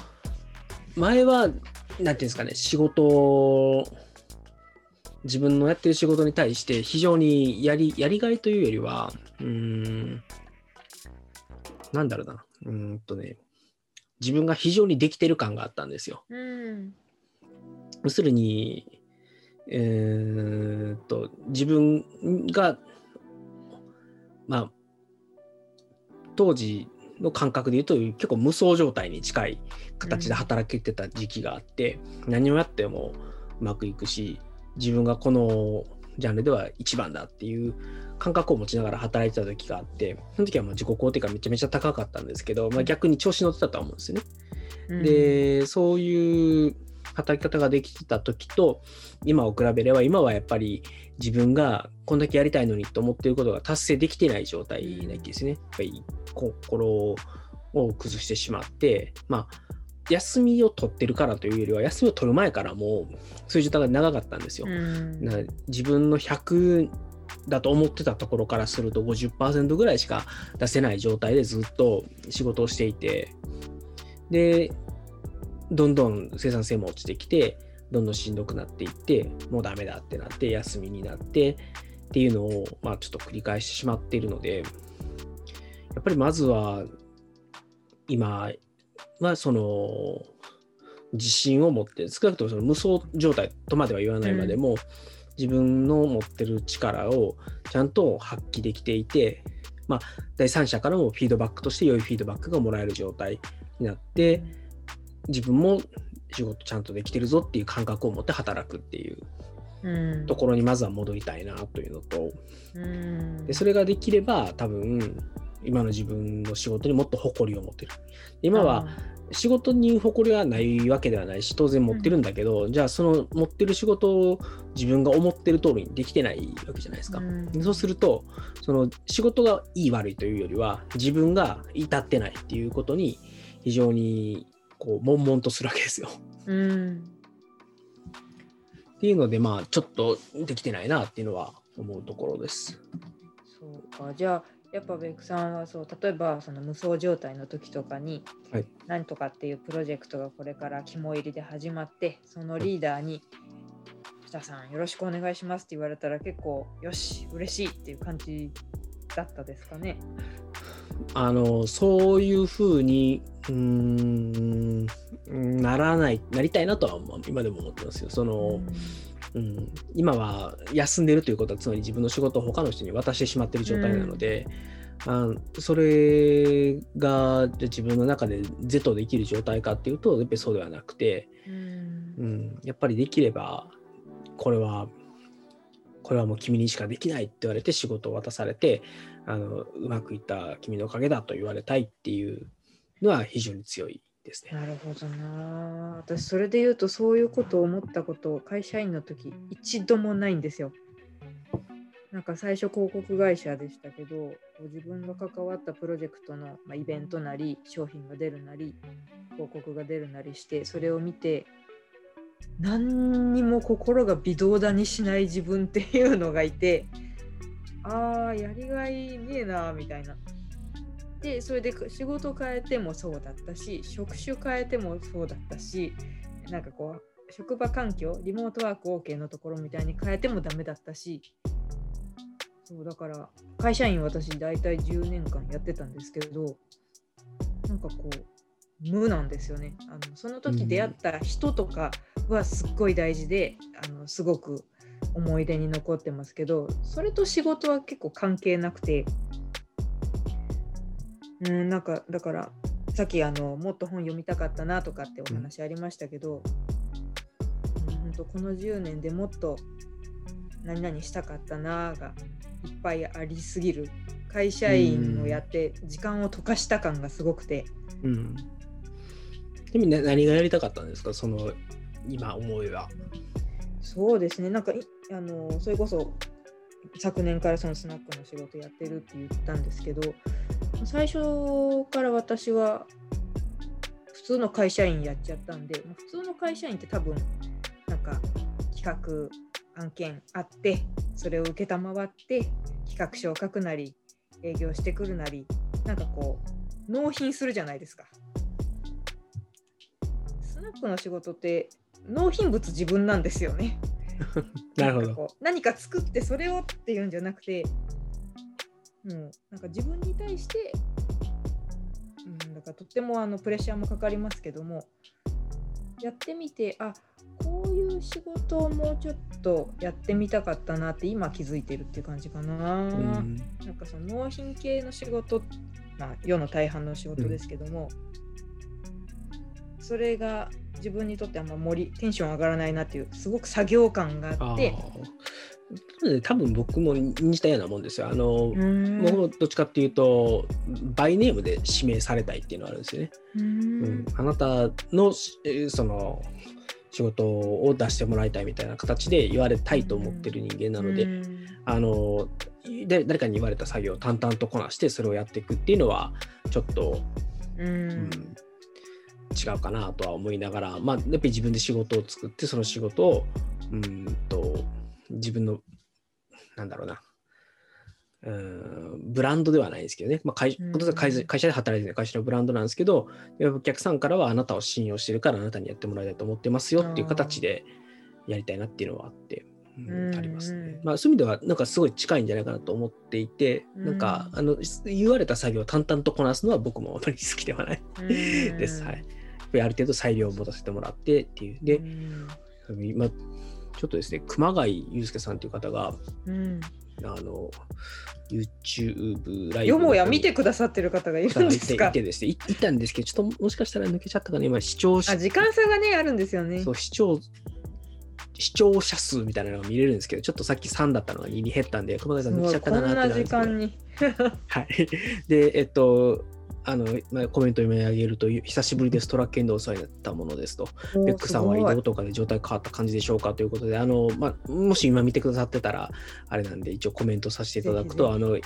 前は何て言うんですかね仕事自分のやってる仕事に対して非常にやりやりがいというよりはうんなんだろうなうんとね自分が非常にできてる感があったんですよ。うん、要するに、えー、っと自分が、まあ、当時の感覚で言うと結構無双状態に近い形で働けてた時期があって、うん、何をやってもうまくいくし自分がこのジャンルでは一番だっていう感覚を持ちながら働いてた時があって、その時はまあ自己肯定感めちゃめちゃ高かったんですけど、まあ、逆に調子乗ってたと思うんですよね。うん、で、そういう働き方ができてた時と今を比べれば今はやっぱり自分がこんだけやりたいのにと思っていることが達成できてない状態なわけですね。やっぱり心を崩してしまって、まあ、休みを取ってるからというよりは休みを取る前からもそういう状態が長かったんですよ。自分の100だと思ってたところからすると50%ぐらいしか出せない状態でずっと仕事をしていてでどんどん生産性も落ちてきてどんどんしんどくなっていってもうダメだってなって休みになってっていうのを、まあ、ちょっと繰り返してしまっているのでやっぱりまずは今はその自信を持って少なくともその無双状態とまでは言わないまでも、うん、自分の持ってる力をちゃんと発揮できていて、まあ、第三者からもフィードバックとして良いフィードバックがもらえる状態になって自分も仕事ちゃんとできてるぞっていう感覚を持って働くっていうところにまずは戻りたいなというのと、うん、でそれができれば多分今の自分の仕事にもっと誇りを持てる。今は仕事に誇りはないわけではないし当然持ってるんだけど、うん、じゃあその持ってる仕事を自分が思ってる通りにできてないわけじゃないですか、うん、そうするとその仕事がいい悪いというよりは自分が至ってないっていうことに非常にこう悶々とするわけですよ。うん、っていうのでまあちょっとできてないなっていうのは思うところです。そうか。じゃあやっぱベックさんはそう例えばその無双状態の時とかに、はい、何とかっていうプロジェクトがこれから肝入りで始まってそのリーダーに「北さんよろしくお願いします」って言われたら結構よし嬉しいっていう感じだったですかね。あのそういうふうにうんならないなりたいなとは今でも思ってますよ。その、うん、今は休んでるということはつまり自分の仕事を他の人に渡してしまってる状態なので、うん、あそれが自分の中で是とできる状態かっていうとやっぱりそうではなくて、うん、うん、やっぱりできればこれはこれはもう君にしかできないって言われて仕事を渡されてあのうまくいった君のおかげだと言われたいっていうのは非常に強いですね。なるほどな。私それで言うとそういうことを思ったことを会社員の時一度もないんですよ。なんか最初広告会社でしたけど自分が関わったプロジェクトの、ま、イベントなり商品が出るなり広告が出るなりしてそれを見て何にも心が微動だにしない自分っていうのがいてああやりがいねえなみたいなでそれで仕事変えてもそうだったし職種変えてもそうだったしなんかこう職場環境リモートワーク OK のところみたいに変えてもダメだったし。そうだから会社員私大体10年間やってたんですけどなんかこう無なんですよね。あのその時出会った人とかはすっごい大事で、あのすごく思い出に残ってますけどそれと仕事は結構関係なくてうん、なんかだからさっきあのもっと本読みたかったなとかってお話ありましたけど、うん、本当この10年でもっと何々したかったながいっぱいありすぎる会社員をやって時間を溶かした感がすごくて。うん、でも、ね、何がやりたかったんですか？その今思いは。そうですねなんかあのそれこそ昨年からそのスナックの仕事やってるって言ったんですけど最初から私は普通の会社員やっちゃったんで普通の会社員って多分なんか企画案件あってそれを承って企画書を書くなり営業してくるなりなんかこう納品するじゃないですか。スナックの仕事って納品物自分なんですよね。なるほど何か作ってそれをっていうんじゃなくてもうなんか自分に対して、うん、だからとってもあのプレッシャーもかかりますけどもやってみてあこういう仕事をもうちょっとやってみたかったなって今気づいてるっていう感じかな。うん、なんかその納品系の仕事、まあ、世の大半の仕事ですけども、うん、それが自分にとってあんま盛りテンション上がらないなっていうすごく作業感があって多分僕も似たようなもんですよ。あの僕もどっちかっていうとバイネームで指名されたいっていうのがあるんですよね。うん、あなたのその仕事を出してもらいたいみたいな形で言われたいと思ってる人間なので、あの誰かに言われた作業を淡々とこなしてそれをやっていくっていうのはちょっと、うん、違うかなとは思いながら、まあ、やっぱり自分で仕事を作ってその仕事をうんと自分のなんだろうな。うんブランドではないですけどね、まあ会、会社会社で働いてる会社のブランドなんですけど、お客さんからはあなたを信用してるからあなたにやってもらいたいと思ってますよっていう形でやりたいなっていうのはあって、うん、ありますね。まあ、そういう意味ではなんかすごい近いんじゃないかなと思っていて、なんかあの言われた作業を淡々とこなすのは僕もあまり好きではないです。はいある程度裁量を持たせてもらってっていう。で、今、ちょっとですね、熊谷祐介さんという方が、うん、あの、YouTube ライブ。よもや見てくださってる方がいるんですか？いてですねい、いたんですけど、ちょっともしかしたら抜けちゃったかね、今視聴あ、時間差がね、あるんですよね。そう、視聴視聴者数みたいなのが見れるんですけど、ちょっとさっき3だったのが2に減ったんで、熊谷さん抜けちゃったかなってなんですけど。こんな時間に。はい。で、えっと、あの、まあ、コメント読み上げると、久しぶりです、トラックエンドお世話になったものですと。ベックさんは移動とかで状態変わった感じでしょうかということで、あの、まあ、もし今見てくださってたら、あれなんで、一応コメントさせていただくと、あの、えっ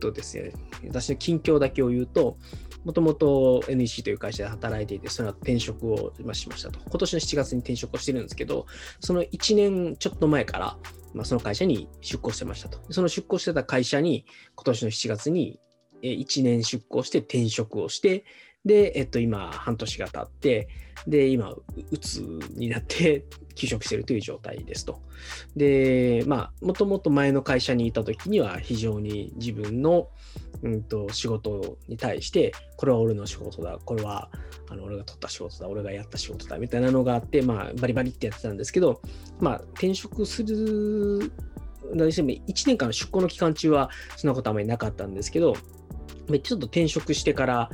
とですね、私の近況だけを言うと、もともと NEC という会社で働いていて、その後転職をしましたと。今年の7月に転職をしてるんですけど、その1年ちょっと前から、まあ、その会社に出向してましたと。その出向してた会社に、今年の7月に1年出向して転職をして、で、えっと、今、半年が経って、で、今、うつになって 休職してるという状態ですと。で、まあ、もともと前の会社にいた時には非常に自分の、うんと、仕事に対して、これは俺の仕事だ、これはあの俺が取った仕事だ、俺がやった仕事だ、みたいなのがあって、まあ、バリバリってやってたんですけど、まあ、転職する、1年間の出向の期間中はそんなことあまりなかったんですけど、ちょっと転職してから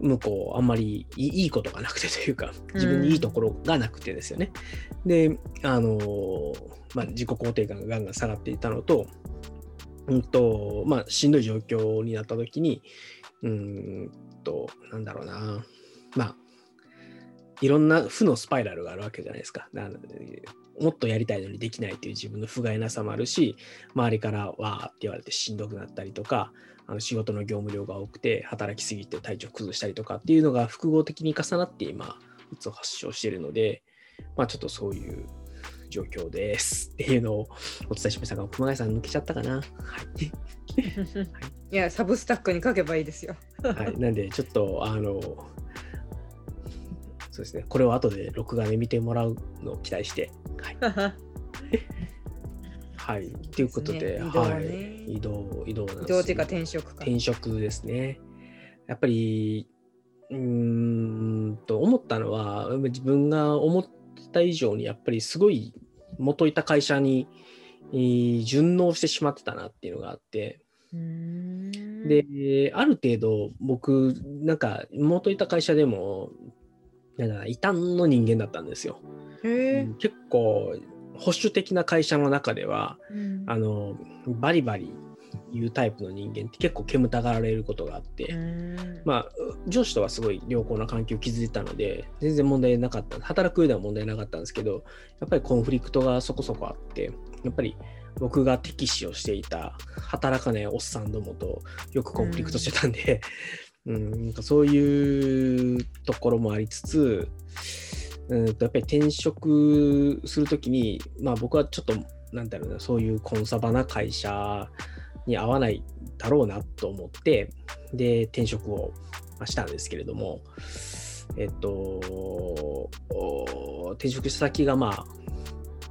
向こうあんまりいいことがなくてというか自分にいいところがなくてですよね。うん、であの、まあ、自己肯定感がガンガン下がっていたのと,、うんとまあ、しんどい状況になった時にうんとなんだろうなまあいろんな負のスパイラルがあるわけじゃないですか。もっとやりたいのにできないという自分の不甲斐なさもあるし周りからわーって言われてしんどくなったりとかあの仕事の業務量が多くて働きすぎて体調崩したりとかっていうのが複合的に重なって今うつを発症しているので、まあ、ちょっとそういう状況ですっていうのをお伝えしましたが熊谷さん抜けちゃったかな？はい、いやサブスタックに書けばいいですよ。はい、なんでちょっとあのそうですねこれを後で録画で見てもらうのを期待して。はい はい。ということで、ね、はい。移動、移動なんです、ね、移動っていうか転職か。転職ですね。やっぱり、うんと思ったのは、自分が思った以上に、やっぱりすごい元いた会社に、えー、順応してしまってたなっていうのがあって、で、ある程度僕、なんか元いた会社でも、なんか異端の人間だったんですよ。結構保守的な会社の中では、うん、あのバリバリいうタイプの人間って結構煙たがられることがあって、まあ上司とはすごい良好な関係を築いたので全然問題なかった。働く上では問題なかったんですけどやっぱりコンフリクトがそこそこあってやっぱり僕が敵視をしていた働かないおっさんどもとよくコンフリクトしてたんで、うん、うん、そういうところもありつつうんとやっぱり転職するときに、まあ、僕はちょっとなんだろうなそういうコンサバな会社に合わないだろうなと思ってで転職をしたんですけれどもえっと転職した先がまあ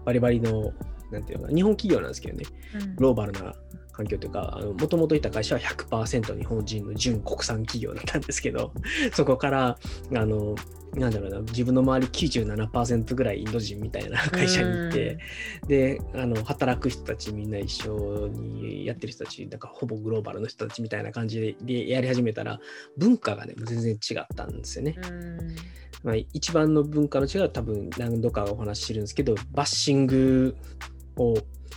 バリバリのなんていうのか日本企業なんですけどね、うん、グローバルな環境というかもともといた会社は100%日本人の純国産企業だったんですけど そこからあのなんだろうな自分の周り97%ぐらいインド人みたいな会社に行ってであの働く人たちみんな一緒にやってる人たちだからほぼグローバルの人たちみたいな感じででやり始めたら文化がね全然違ったんですよね。まあ、一番の文化の違いは多分何度かお話ししてるんですけどバッシングを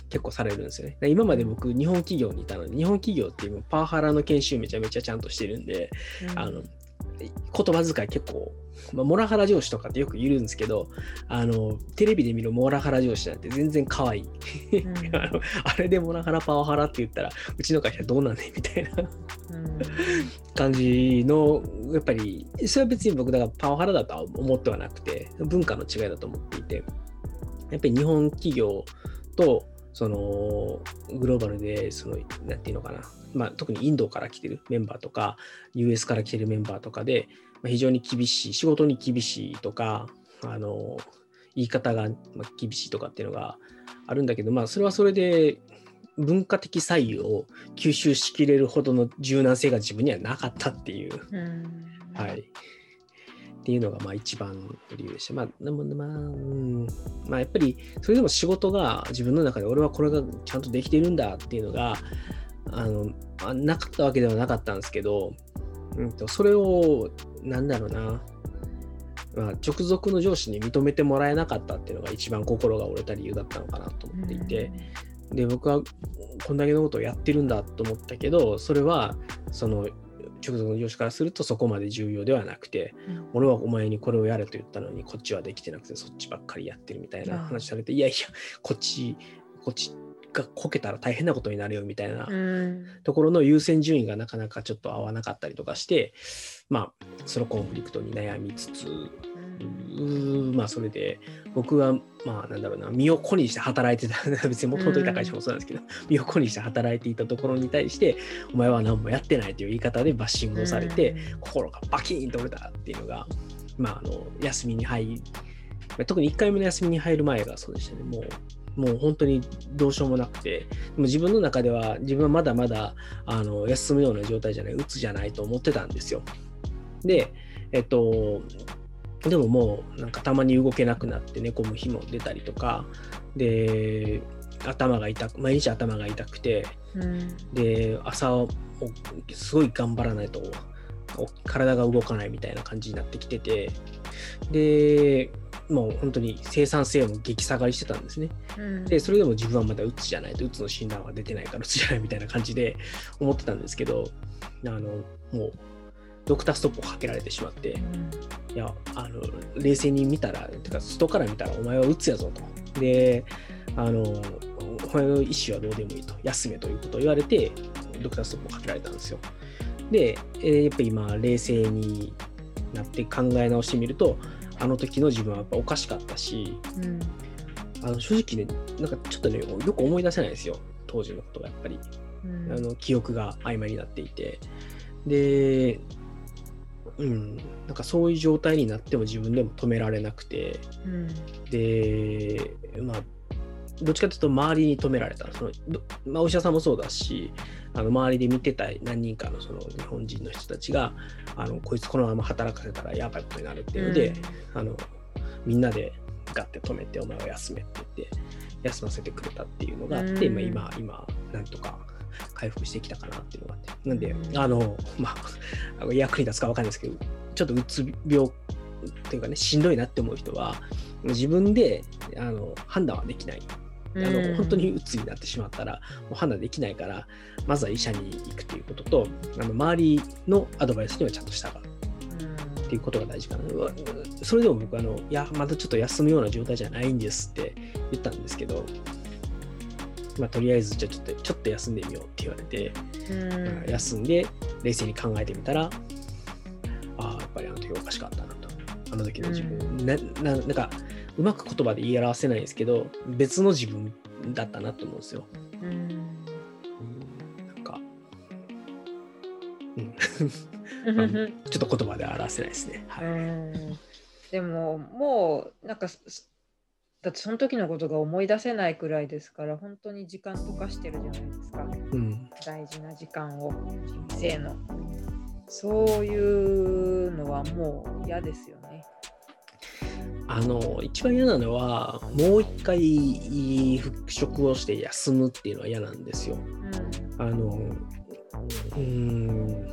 結構されるんですよね。今まで僕、日本企業にいたので、日本企業っていうパワハラの研修めちゃめちゃちゃんとしてるんで、うん、あの言葉遣い結構、まあ、モラハラ上司とかってよく言うんですけど、あの、テレビで見るモラハラ上司なんて全然可愛い。うん、あのあれでモラハラパワハラって言ったら、うちの会社どうなんねんみたいな、うん、感じの、やっぱり、それは別に僕だからパワハラだとは思ってはなくて、文化の違いだと思っていて、やっぱり日本企業と、そのグローバルで、その、なんていうのかな、まあ、特にインドから来てるメンバーとか、US から来てるメンバーとかで、まあ、非常に厳しい、仕事に厳しいとか、あの、言い方が厳しいとかっていうのがあるんだけど、まあ、それはそれで、文化的差異を吸収しきれるほどの柔軟性が自分にはなかったっていう。うはい。っっていうのがまあ一番の理由でした。まあ、でもまあ、うん、まあ、やっぱりそれでも仕事が自分の中で俺はこれがちゃんとできているんだっていうのがあのなかったわけではなかったんですけど、うんと、それをなんだろうな、まあ、直属の上司に認めてもらえなかったっていうのが一番心が折れた理由だったのかなと思っていて、で僕はこんだけのことをやってるんだと思ったけどそれはその直属の上司からするとそこまで重要ではなくて、うん、俺はお前にこれをやれと言ったのにこっちはできてなくてそっちばっかりやってるみたいな話されて、うん、いやいやこっちこっちがこけたら大変なことになるよみたいなところの優先順位がなかなかちょっと合わなかったりとかしてまあそのコンフリクトに悩みつつまあそれで僕はまあなんだろうな身を粉にして働いてた。別にもともといた会社もそうなんですけど、身を粉にして働いていたところに対してお前は何もやってないという言い方でバッシングをされて、心がバキーンと折れたっていうのがまああの休みに入り特に1回目の休みに入る前がそうでしたね。もうもう本当にどうしようもなくて、でも自分の中では自分はまだまだあの休むような状態じゃない、うつじゃないと思ってたんですよ。で、えっと、でももうなんかたまに動けなくなって寝込む日も出たりとかで頭が痛く毎日頭が痛くて、うん、で朝すごい頑張らないと体が動かないみたいな感じになってきててでもう本当に生産性も激下がりしてたんですね、うん、でそれでも自分はまだうつじゃないとうつの診断は出てないからうつじゃないみたいな感じで思ってたんですけどあのもうドクターストップをかけられてしまって、うん、いやあの冷静に見たらてか外から見たらお前はうつやぞと。であのお前の意思はどうでもいいと。休めということを言われてドクターストップをかけられたんですよ。で、えー、やっぱり今冷静になって考え直してみるとあの時の自分はやっぱおかしかったし、うん、あの正直ねなんかちょっとねよく思い出せないですよ。当時のことがやっぱり、うん、あの記憶が曖昧になっていて。でうん、なんかそういう状態になっても自分でも止められなくて、うん、でまあどっちかというと周りに止められたその、まあ、お医者さんもそうだしあの周りで見てた何人かのその日本人の人たちがあのこいつこのまま働かせたらやばいことになるっていうので、うん、あのみんなでガッて止めてお前は休めって言って休ませてくれたっていうのがあって、うん、まあ、今今なんとか回復してきたかなっていうのがあって。なんで、あの、まあ、役に立つか分かんないですけど、ちょっとうつ病っていうかね、しんどいなって思う人は、自分であの判断はできない。あの本当にうつになってしまったらもう判断できないからまずは医者に行くということとあの周りのアドバイスにはちゃんと従うっていうことが大事かな。それでも僕あのいやまだちょっと休むような状態じゃないんですって言ったんですけどまあ、とりあえずじゃあちょっとちょっと休んでみようって言われて、うん、休んで冷静に考えてみたらああやっぱりあの時おかしかったなと。あの時の自分、うん、なななんかうまく言葉で言い表せないんですけど別の自分だったなと思うんですよ。うん、うん、なんか、うん、ちょっと言葉で表せないですね。はい、でももうなんかだってその時のことが思い出せないくらいですから本当に時間溶かしてるじゃないですか、うん、大事な時間を人生の。そういうのはもう嫌ですよね。あの一番嫌なのはもう一回復職をして休むっていうのは嫌なんですよ、うん、あのうん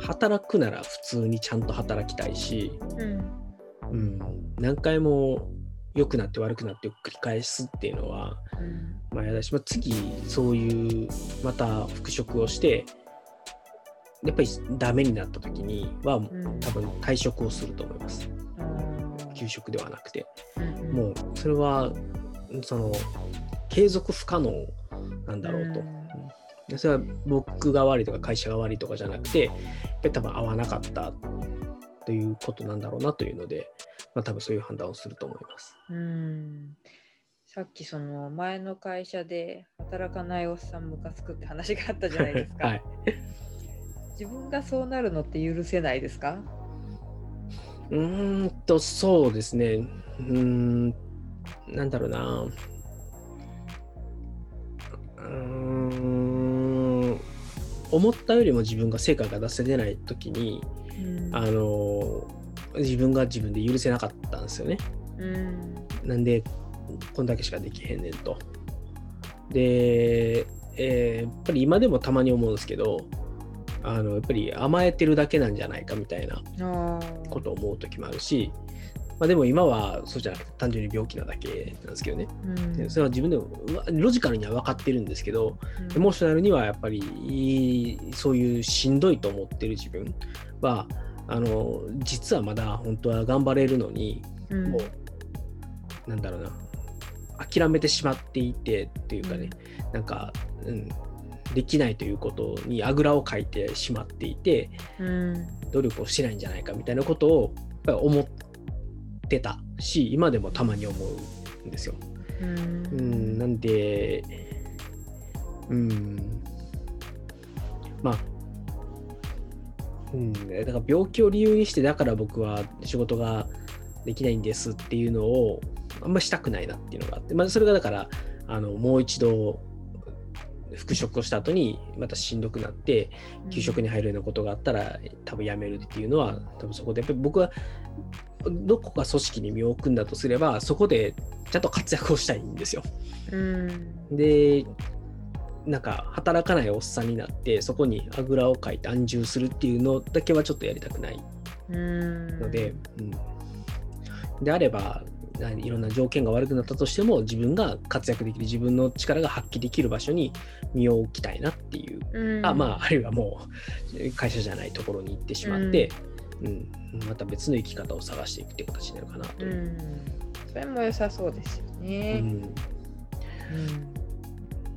働くなら普通にちゃんと働きたいし、うん、うん、何回も良くなって悪くなって繰り返すっていうのは、まあ、やだし、まあ、次そういうまた復職をしてやっぱりダメになった時には、多分退職をすると思います。休職ではなくて、もうそれはその継続不可能なんだろうと。うん、それは僕が悪いとか会社が悪いとかじゃなくてやっぱり多分合わなかったということなんだろうなというので、まあ、多分そういう判断をすると思います。うんさっきその前の会社で働かないおっさんムカつくって話があったじゃないですか。はい、自分がそうなるのって許せないですか？うんとそうですね。うんなんだろうな。うん思ったよりも自分が成果が出せてない時に、うん、あの自分が自分で許せなかったんですよね。うん、なんでこんだけしかできへんねんと。で、えー、やっぱり今でもたまに思うんですけどあのやっぱり甘えてるだけなんじゃないかみたいなことを思う時もあるし、まあ、でも今はそうじゃなくて単純に病気なだけなんですけどね、うん、それは自分でもロジカルには分かってるんですけど、うん、エモーショナルにはやっぱりそういうしんどいと思ってる自分はあの実はまだ本当は頑張れるのに、うん、もうなんだろうな諦めてしまっていてっていうかね、うん、なんか、うん、できないということにあぐらをかいてしまっていて、うん、努力をしてないんじゃないかみたいなことをやっぱり思ってたし今でもたまに思うんですよ。うん、うん、なんでうん。まあうん、だから病気を理由にしてだから僕は仕事ができないんですっていうのをあんましたくないなっていうのがあって、まあ、それがだからあのもう一度復職をした後にまたしんどくなって給食に入るようなことがあったら多分辞めるっていうのは多分そこでやっぱり僕はどこか組織に身を置くんだとすればそこでちゃんと活躍をしたいんですよ。うん、でなんか働かないおっさんになってそこにあぐらをかいて安住するっていうのだけはちょっとやりたくない。ので、うん、であればいろんな条件が悪くなったとしても自分が活躍できる自分の力が発揮できる場所に身を置きたいなっていう、あまああるいはもう会社じゃないところに行ってしまって、うん、また別の生き方を探していくっていう形になるかなと。それも良さそうですよね。うん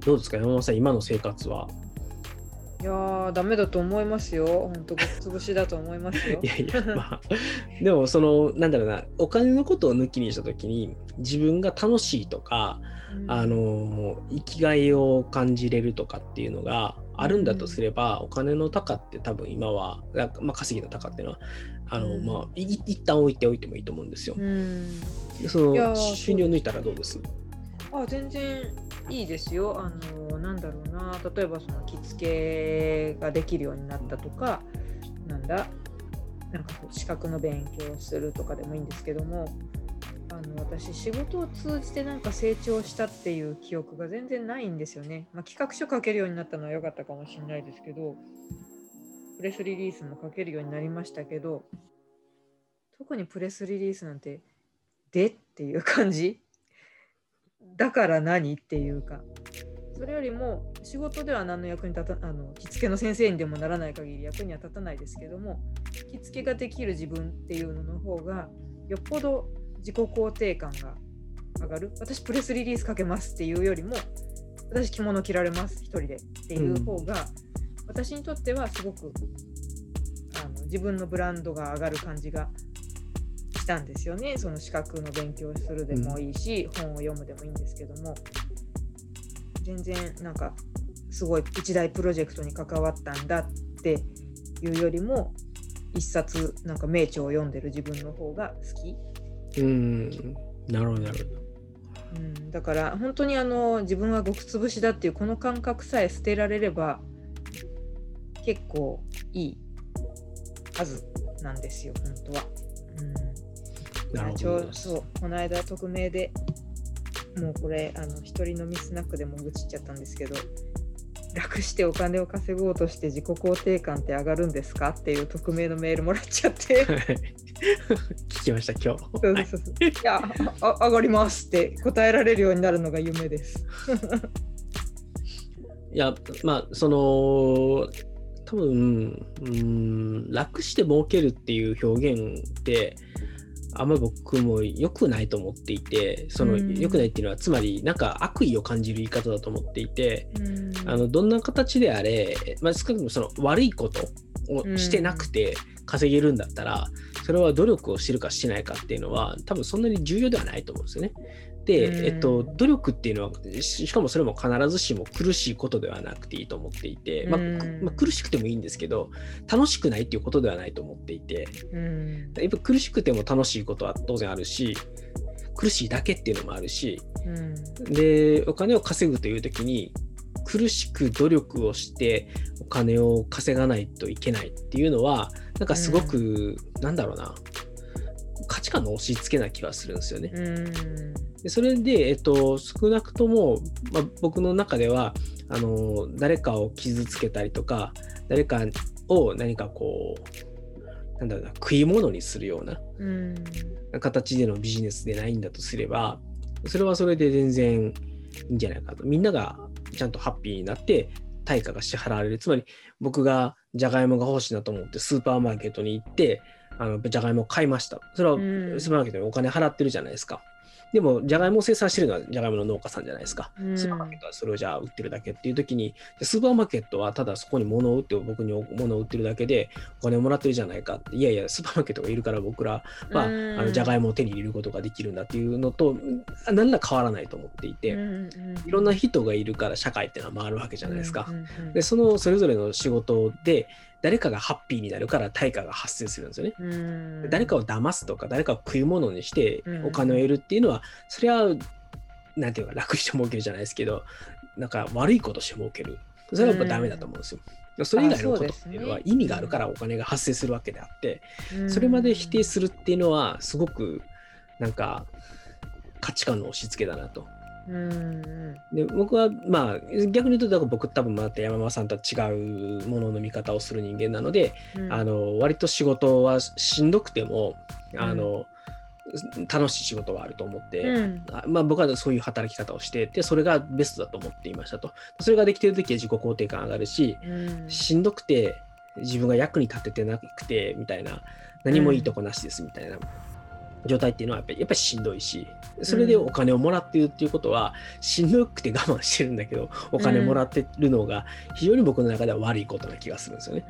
どうですか山本さん今の生活は？いやー、ダメだと思いますよ。本当、ごつぶしだと思いますよ。いやいや、まあ、でも、その、なんだろうな、お金のことを抜きにしたときに、自分が楽しいとか、うん、あの、生きがいを感じれるとかっていうのがあるんだとすれば、うん、お金の高って多分今は、まあ、稼ぎの高っていうのは、あの、うん、まあ、い一旦置いておいてもいいと思うんですよ。うん、その、収入を抜いたらどうです？あ全然いいですよ。あのなんだろうな。例えばその着付けができるようになったとかなんだ？なんか資格の勉強をするとかでもいいんですけどもあの私仕事を通じてなんか成長したっていう記憶が全然ないんですよね。まあ、企画書書けるようになったのは良かったかもしれないですけどプレスリリースも書けるようになりましたけど特にプレスリリースなんてでっていう感じ？だから何っていうかそれよりも仕事では何の役に立たあの着付けの先生にでもならない限り役には立たないですけども着付けができる自分っていうのの方がよっぽど自己肯定感が上がる。私プレスリリースかけますっていうよりも私着物着られます一人でっていう方が、うん、私にとってはすごくあの自分のブランドが上がる感じがたんですよね。その資格の勉強するでもいいし、うん、本を読むでもいいんですけども。全然なんかすごい一大プロジェクトに関わったんだっていうよりも一冊なんか名著を読んでる自分の方が好き。うん。なるほどなるほど。うん、だから本当にあの自分はごくつぶしだっていうこの感覚さえ捨てられれば結構いいはずなんですよ本当は。うん。なるほど。そうこの間匿名でもうこれあの一人飲みスナックでも愚痴っちゃったんですけど楽してお金を稼ごうとして自己肯定感って上がるんですかっていう匿名のメールもらっちゃって。聞きました今日。そうそうそう。いやあ上がりますって答えられるようになるのが夢です。いやまあその多分うん楽して儲けるっていう表現ってあんまり僕も良くないと思っていて、その良くないっていうのは、つまりなんか悪意を感じる言い方だと思っていて、あのどんな形であれ、まあ、少なくともその悪いことをしてなくて稼げるんだったら、それは努力をしてるかしてないかっていうのは、多分そんなに重要ではないと思うんですよね。で、えっと、努力っていうのはしかもそれも必ずしも苦しいことではなくていいと思っていて、まあ、まあ、苦しくてもいいんですけど楽しくないっていうことではないと思っていて、やっぱ苦しくても楽しいことは当然あるし苦しいだけっていうのもあるし、でお金を稼ぐという時に苦しく努力をしてお金を稼がないといけないっていうのはなんかすごく、うん、なんだろうな価値観の押し付けな気がするんですよね。でそれで、えっと、少なくとも、まあ、僕の中ではあの誰かを傷つけたりとか誰かを何かこうなんだろうな食い物にするような形でのビジネスでないんだとすればそれはそれで全然いいんじゃないかと。みんながちゃんとハッピーになって対価が支払われる。つまり僕がじゃがいもが欲しいなと思ってスーパーマーケットに行ってあのじゃがいもを買いましたそれはスーパーマーケットにお金払ってるじゃないですか。でも、じゃがいもを生産してるのはじゃがいもの農家さんじゃないですか。スーパーマーケットはそれをじゃあ売ってるだけっていう時に、スーパーマーケットはただそこに物を売って僕に物を売ってるだけでお金をもらってるじゃないかって、いやいや、スーパーマーケットがいるから僕らは、あのじゃがいもを手に入れることができるんだっていうのと、何ら変わらないと思っていて、いろんな人がいるから社会っていうのは回るわけじゃないですか。で、そのそれぞれの仕事で、誰かがハッピーになるから対価が発生するんですよね。誰かを騙すとか誰かを食い物にしてお金を得るっていうのは、それはなんていうか楽して儲けるじゃないですけどなんか悪いことして儲ける。それはやっぱダメだと思うんですよ。それ以外のことっていうのは意味があるからお金が発生するわけであって、それまで否定するっていうのはすごくなんか価値観の押し付けだなとで僕はまあ逆に言うと僕多分また山間さんとは違うものの見方をする人間なので、うん、あの割と仕事はしんどくてもあの、うん、楽しい仕事はあると思って、うん、まあ、僕はそういう働き方をしててそれがベストだと思っていましたと。それができてる時は自己肯定感上がるし、しんどくて自分が役に立ててなくてみたいな何もいいとこなしですみたいな状態っていうのはやっぱりやっぱりしんどいしそれでお金をもらっているっていうことは、しんどくて我慢してるんだけどお金もらってるのが非常に僕の中では悪いことな気がするんですよね。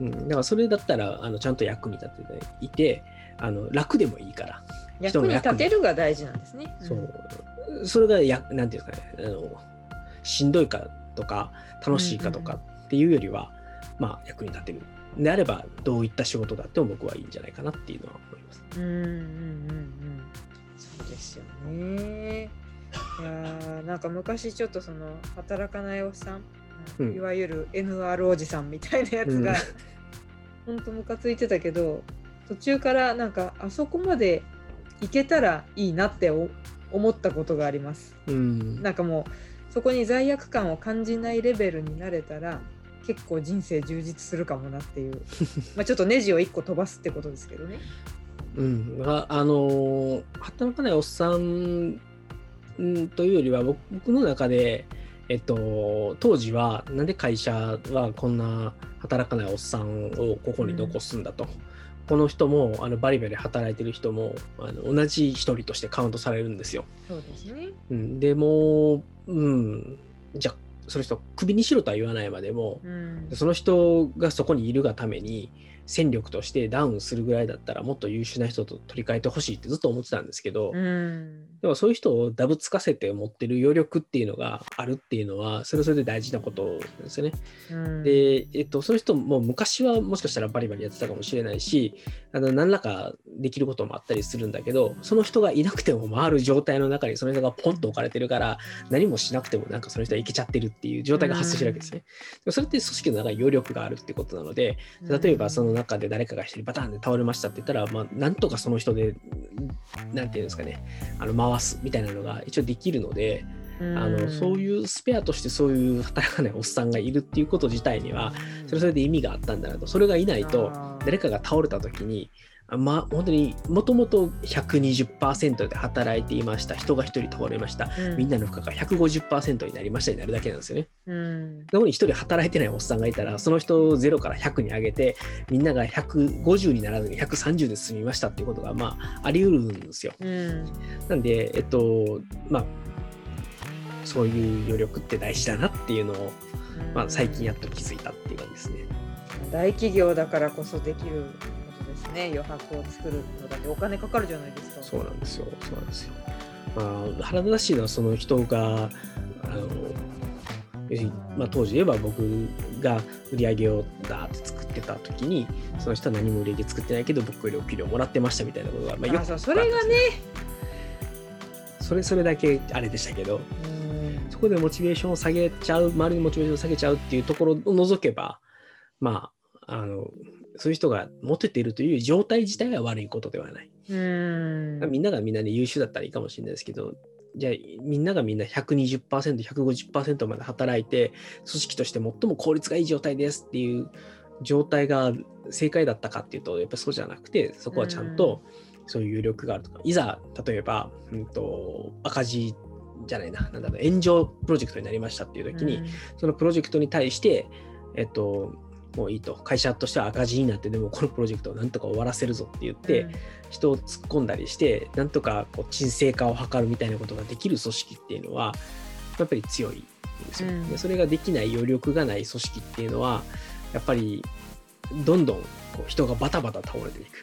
うん、だからそれだったらあのちゃんと役に立てていてあの楽でもいいから。役に立てるが大事なんですね。そう。それがやなんていうんですかねあのしんどいかとか楽しいかとかっていうよりは、うんうん、まあ役に立てるであればどういった仕事だっても僕はいいんじゃないかなっていうのは思います。うんうんうんうんそうですよね。いやなんか昔ちょっとその働かないおっさん、うん、いわゆる NR おじさんみたいなやつが、うん、ほんとムカついてたけど途中からなんかあそこまで行けたらいいなって思ったことがあります。うん、なんかもうそこに罪悪感を感じないレベルになれたら結構人生充実するかもなっていう まあちょっとネジを1個飛ばすってことですけどね。うん、あ、あの働かないおっさんというよりは僕の中で、えっと、当時はなんで会社はこんな働かないおっさんをここに残すんだと。うん、この人もあのバリバリ働いてる人もあの同じ一人としてカウントされるんですよ。そうですね、うん、でも、うん、じゃあその人クビにしろとは言わないまでも、うん、その人がそこにいるがために戦力としてダウンするぐらいだったらもっと優秀な人と取り替えてほしいってずっと思ってたんですけど、うん、でもそういう人をダブつかせて持ってる余力っていうのがあるっていうのはそれはそれで大事なことですよね。うん、で、えっと、そういう人も昔はもしかしたらバリバリやってたかもしれないしあの何らかできることもあったりするんだけどその人がいなくても回る状態の中にその人がポンと置かれてるから何もしなくてもなんかその人はいけちゃってるっていう状態が発生してるわけですね。うん、それって組織の中に余力があるってことなので例えばその中で誰かが一人バタンで倒れましたって言ったら、まあ、なんとかその人で、なんていうんですかね、あの回すみたいなのが一応できるので、あのそういうスペアとしてそういう働かないおっさんがいるっていうこと自体にはそれはそれで意味があったんだなと。それがいないと誰かが倒れた時にまあ、本当にもともと120%で働いていました。人が1人倒れました、うん、みんなの負荷が150%になりました。になるだけなんですよね。うん、そこに1人働いてないおっさんがいたらその人を0から100に上げてみんなが150にならずに130で済みましたっていうことが、まあ、あり得るんですよ。うん、なんで、えっとまあ、そういう余力って大事だなっていうのを、まあ、最近やっと気づいたっていう感じですね。大企業だからこそできるね余白を作るのだってお金かかるじゃないですか。そうなんですよ。そうなんですよ。まあ腹立たしいのはその人があのまあ、当時言えば僕が売り上げをダーって作ってた時にその人は何も売り上げ作ってないけど僕よりお給料もらってましたみたいなことが、まあ、よくそれがね。それそれだけあれでしたけどそこでモチベーションを下げちゃう周りにモチベーションを下げちゃうっていうところを除けばまああのそういう人がモテているという状態自体は悪いことではない。うん。みんながみんなで優秀だったらいいかもしれないですけど、じゃあみんながみんな120%、150%まで働いて、組織として最も効率がいい状態ですっていう状態が正解だったかっていうと、やっぱそうじゃなくて、そこはちゃんとそういう余力があるとか、いざ例えば、うんと、赤字じゃないな、なんだろう、炎上プロジェクトになりましたっていう時に、そのプロジェクトに対して、えっと、もういいと。会社としては赤字になってでもこのプロジェクトをなんとか終わらせるぞって言って、うん、人を突っ込んだりしてなんとかこう沈静化を図るみたいなことができる組織っていうのはやっぱり強いんですよ、うん、でそれができない余力がない組織っていうのはやっぱりどんどんこう人がバタバタ倒れていく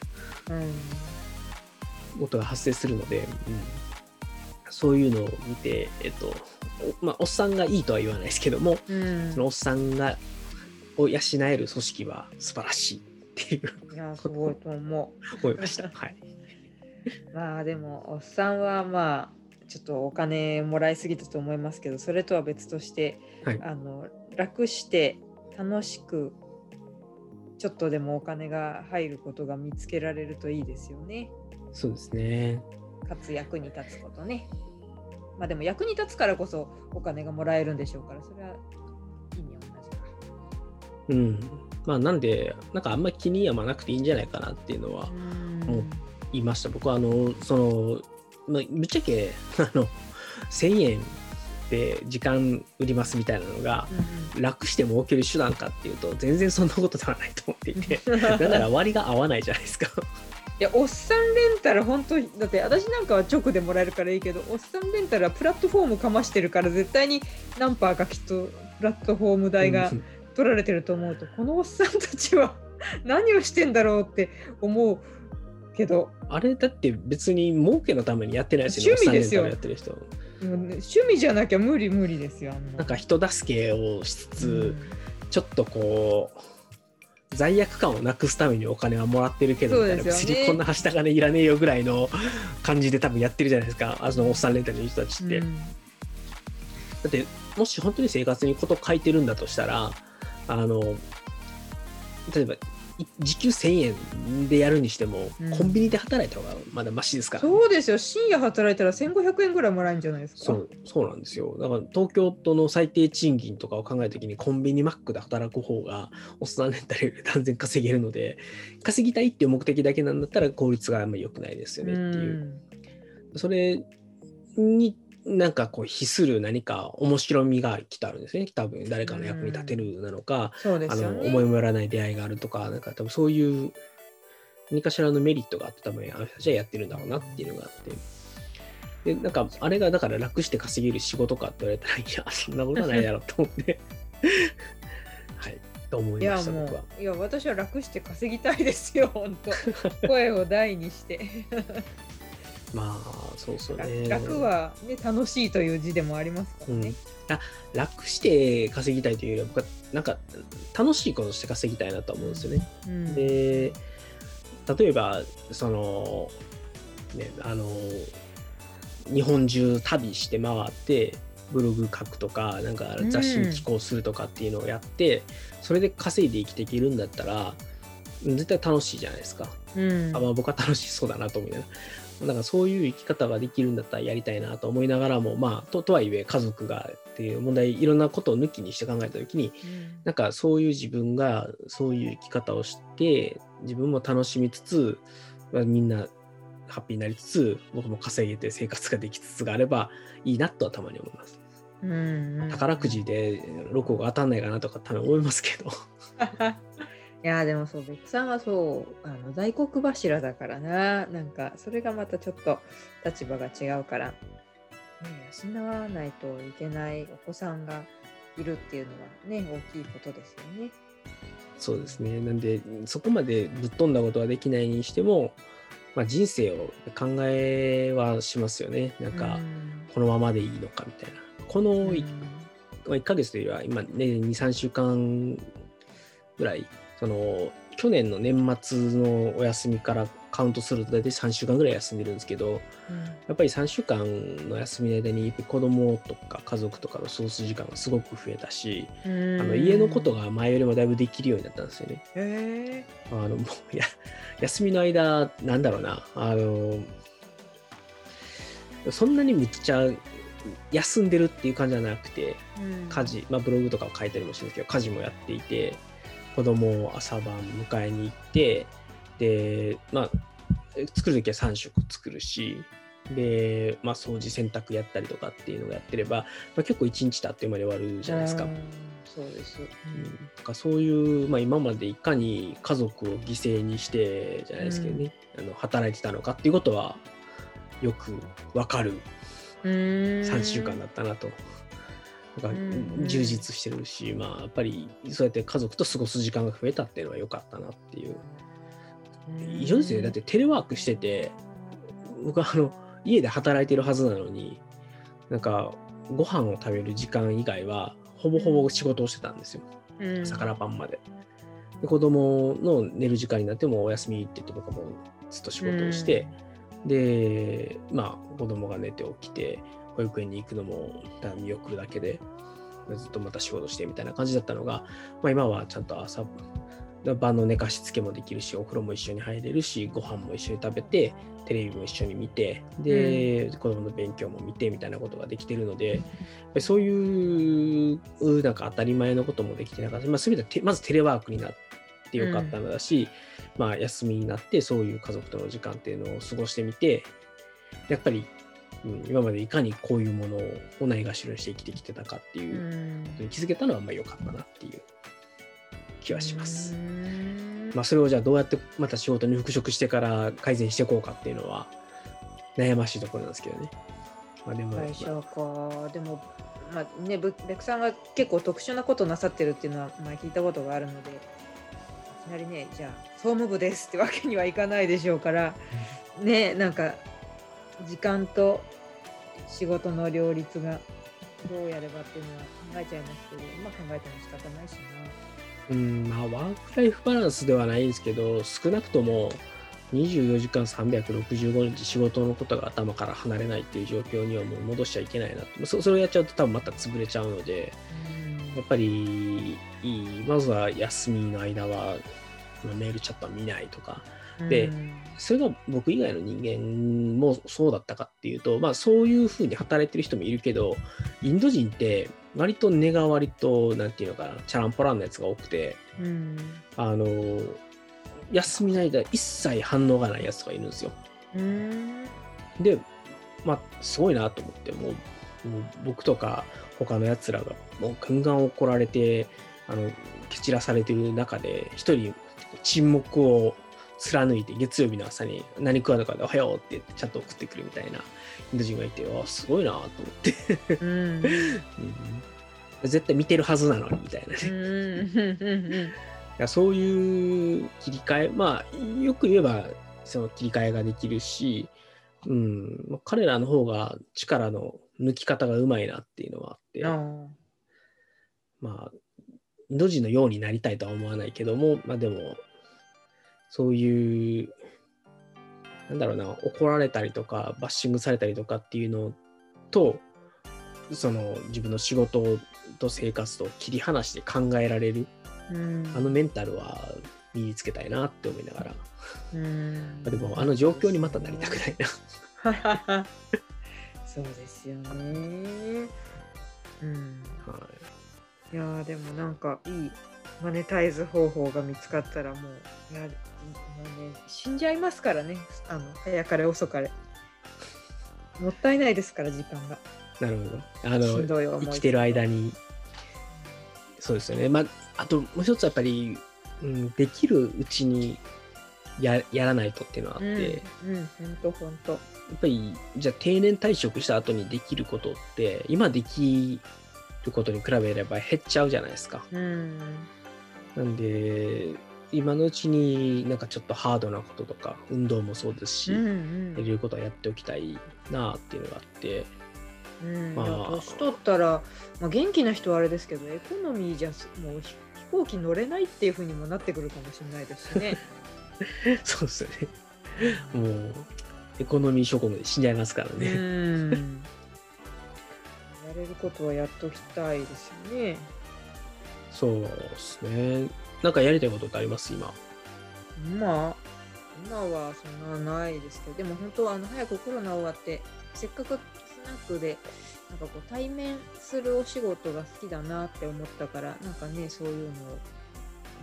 ことが発生するので、うん、そういうのを見て、えっとまあ、おっさんがいいとは言わないですけども、そのおっさんがを養える組織は素晴らしいっていういやすごいと思う思いましたはい まあでもおっさんはまあちょっとお金もらいすぎたと思いますけどそれとは別として、はい、あの楽して楽しくちょっとでもお金が入ることが見つけられるといいですよね。そうですね。かつ役に立つことね。まあでも役に立つからこそお金がもらえるんでしょうからそれはうん。まあ、なんで、なんかあんまり気に病まなくていいんじゃないかなっていうのは思いました。僕は、あの、その、まあ、ぶっちゃけ、あの、1000円で時間売りますみたいなのが、楽して儲ける手段かっていうと、全然そんなことではないと思っていて、だから割が合わないじゃないですか。いやおっさんレンタル本当だって私なんかは直でもらえるからいいけどおっさんレンタルはプラットフォームかましてるから絶対に何パーかきっとプラットフォーム代が取られてると思うとこのおっさんたちは 何をしてんだろうって思うけど。あれだって別に儲けのためにやってないですよ趣味ですよ。やってる人。趣味じゃなきゃ無理無理ですよな。んか人助けをしつつ、うん、ちょっとこう罪悪感をなくすためにお金はもらってるけど、ね、別にこんなはした金いらねえよぐらいの感じで多分やってるじゃないですか。あのおっさんレンタルの人たちって、うん、だってもし本当に生活にこと書いてるんだとしたらあの例えば時給1000円でやるにしても、うん、コンビニで働いた方がまだましですから、ね、そうですよ。深夜働いたら1500円ぐらいもらえるんじゃないですか？そうそうなんですよ。だから東京都の最低賃金とかを考えた時にコンビニマックで働く方がおっさんレンタルより断然稼げるので稼ぎたいっていう目的だけなんだったら効率があんまり良くないですよねっていう、うん、それになんかこう比する何か面白みがきっとあるんですね。多分誰かの役に立てるなのか、うん。ね、あの思いもよらない出会いがあるとかなんか多分そういう何かしらのメリットがあって多分あの人たちはやってるんだろうなっていうのがあって。でなんかあれがだから楽して稼げる仕事かって言われたらいやそんなことないだろうと思って。はい。と思いました僕は。いや私は楽して稼ぎたいですよ本当。声を大にしてまあそうそうね。楽は、ね、楽しいという字でもありますからね、うん、あ楽して稼ぎたいというよりは僕はなんか楽しいことして稼ぎたいなと思うんですよね、うん、で例えばそのねあの日本中旅して回ってブログ書くとかなんか雑誌に寄稿するとかっていうのをやって、うん、それで稼いで生きていけるんだったら絶対楽しいじゃないですか、うん、あまあ、僕は楽しそうだなと思いながらだからそういう生き方ができるんだったらやりたいなと思いながらも、まあ、ととはいえ家族がっていう問題いろんなことを抜きにして考えた時に、うん、なんかそういう自分がそういう生き方をして自分も楽しみつつみんなハッピーになりつつ僕も稼げて生活ができつつがあればいいなとはたまに思います。うん、宝くじで6個が当たんないかなとかたまに思いますけど いやでもそうベックさんはそうあの大黒柱だからな。なんかそれがまたちょっと立場が違うから、ね、養わないといけないお子さんがいるっていうのはね大きいことですよね。そうですね。なんでそこまでぶっ飛んだことはできないにしても、まあ、人生を考えはしますよね。なんかこのままでいいのかみたいな。この 1, 1ヶ月というよりは今ね23週間ぐらいその去年の年末のお休みからカウントすると大体3週間ぐらい休んでるんですけど、うん、やっぱり3週間の休みの間に子供とか家族とかの過ごす時間がすごく増えたし、あの家のことが前よりもだいぶできるようになったんですよね。へあのもうや休みの間なんだろうな。あのそんなにむっちゃ休んでるっていう感じじゃなくて、家事、まあ、ブログとかを書いたりもしてるんですけど家事もやっていて子供を朝晩迎えに行ってでまあ作る時は3食作るしで、まあ、掃除洗濯やったりとかっていうのをやってれば、まあ、結構一日たってまで終わるじゃないですか。そうです、うん、かそういう、まあ、今までいかに家族を犠牲にしてじゃないですけどね、うん、あの働いてたのかっていうことはよくわかる3週間だったなと。なんか充実してるし、まあやっぱりそうやって家族と過ごす時間が増えたっていうのは良かったなっていう。異常ですよね。だってテレワークしてて、僕はあの家で働いてるはずなのに、なんかご飯を食べる時間以外はほぼほぼ仕事をしてたんですよ。朝から晩まで。で子供の寝る時間になってもお休みって言って僕はもうずっと仕事をして、で、まあ子供が寝て起きて、保育園に行くのも見送るだけで、ずっとまた仕事してみたいな感じだったのが、まあ、今はちゃんと朝晩の寝かしつけもできるしお風呂も一緒に入れるしご飯も一緒に食べてテレビも一緒に見てで、うん、子供の勉強も見てみたいなことができてるのでそういうなんか当たり前のこともできてなかった、まあ、全てまずテレワークになってよかったのだし、うん、まあ、休みになってそういう家族との時間っていうのを過ごしてみてやっぱりうん、今までいかにこういうものをないがしろにして生きてきてたかっていうことに気づけたのはまあ良かったなっていう気はします。まあ、それをじゃあどうやってまた仕事に復職してから改善していこうかっていうのは悩ましいところなんですけどね。まあ、でも会社か、でも、まあね、ベクさんが結構特殊なことなさってるっていうのは前聞いたことがあるのでいきなりねじゃあ総務部ですってわけにはいかないでしょうからねなんか時間と仕事の両立がどうやればっていうのは考えちゃいますけど、まあ考えても仕方ないしな。うん、まあワークライフバランスではないですけど、少なくとも24時間365日仕事のことが頭から離れないっていう状況にはもう戻しちゃいけないなと。そそれをやっちゃうと多分また潰れちゃうので、やっぱりまずは休みの間はメールチャットは見ないとか、で、それが僕以外の人間もそうだったかっていうと、まあそういうふうに働いてる人もいるけど、インド人って割と根が割と、なんていうのかな、チャランポランなやつが多くて、うん、あの、休みの間一切反応がないやつがいるんですよ。で、まあすごいなと思って、もう、もう僕とか他のやつらがもうガンガン怒られて、あの、蹴散らされてる中で、一人沈黙を貫いて月曜日の朝に何食わぬかでおはようって言ってちゃんと送ってくるみたいなインド人がいて、あすごいなと思って。うん、絶対見てるはずなのにみたいなね。そういう切り替え、まあ、よく言えばその切り替えができるし、うん、彼らの方が力の抜き方がうまいなっていうのはあって、まあ、インド人のようになりたいとは思わないけども、まあでも、そういう、なんだろうな、怒られたりとか、バッシングされたりとかっていうのと、その自分の仕事と生活と切り離して考えられる、うん、あのメンタルは身につけたいなって思いながら、うん、でもあの状況にまたなりたくないな そうですよね。うん。はい。いやでもなんかいいマネタイズ方法が見つかったらもうやもうね、死んじゃいますからね、あの早かれ遅かれ。もったいないですから、時間が。なるほど。あの、生きてる間に。そうですよね。まあ、あともう一つやっぱり、うん、できるうちにややらないとっていうのはあって。うん、本当本当。やっぱり、じゃあ定年退職した後にできることって、今できることに比べれば減っちゃうじゃないですか。うん、なんで、今のうちになんかちょっとハードなこととか運動もそうですし、うんうん、やれることはやっておきたいなっていうのがあって、うん、まあ年取ったら、まあ、元気な人はあれですけどエコノミーじゃもう飛行機乗れないっていうふうにもなってくるかもしれないですしね そうですよねもうエコノミー諸国で死んじゃいますからうね。ん。やれることはやっときたいですよね。そうですね。なんかやりたいことってあります？今。まあ、今はそんなないですけど、でも本当はあの早くコロナ終わって、せっかくスナックで、なんかこう対面するお仕事が好きだなって思ったから、なんかね、そういうのを。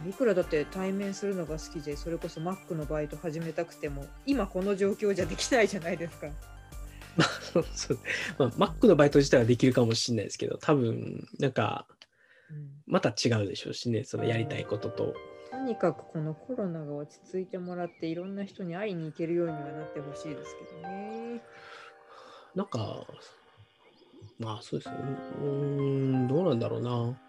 いくらだって対面するのが好きで、それこそマックのバイト始めたくても、今この状況じゃできないじゃないですか。まあ、そうまあ、Mac のバイト自体はできるかもしれないですけど、多分なんかうんまた違うでしょうしね、そのやりたいことと。とにかくこのコロナが落ち着いてもらっていろんな人に会いに行けるようにはなってほしいですけどね。なんか、まあそうですね。うーん、どうなんだろうな。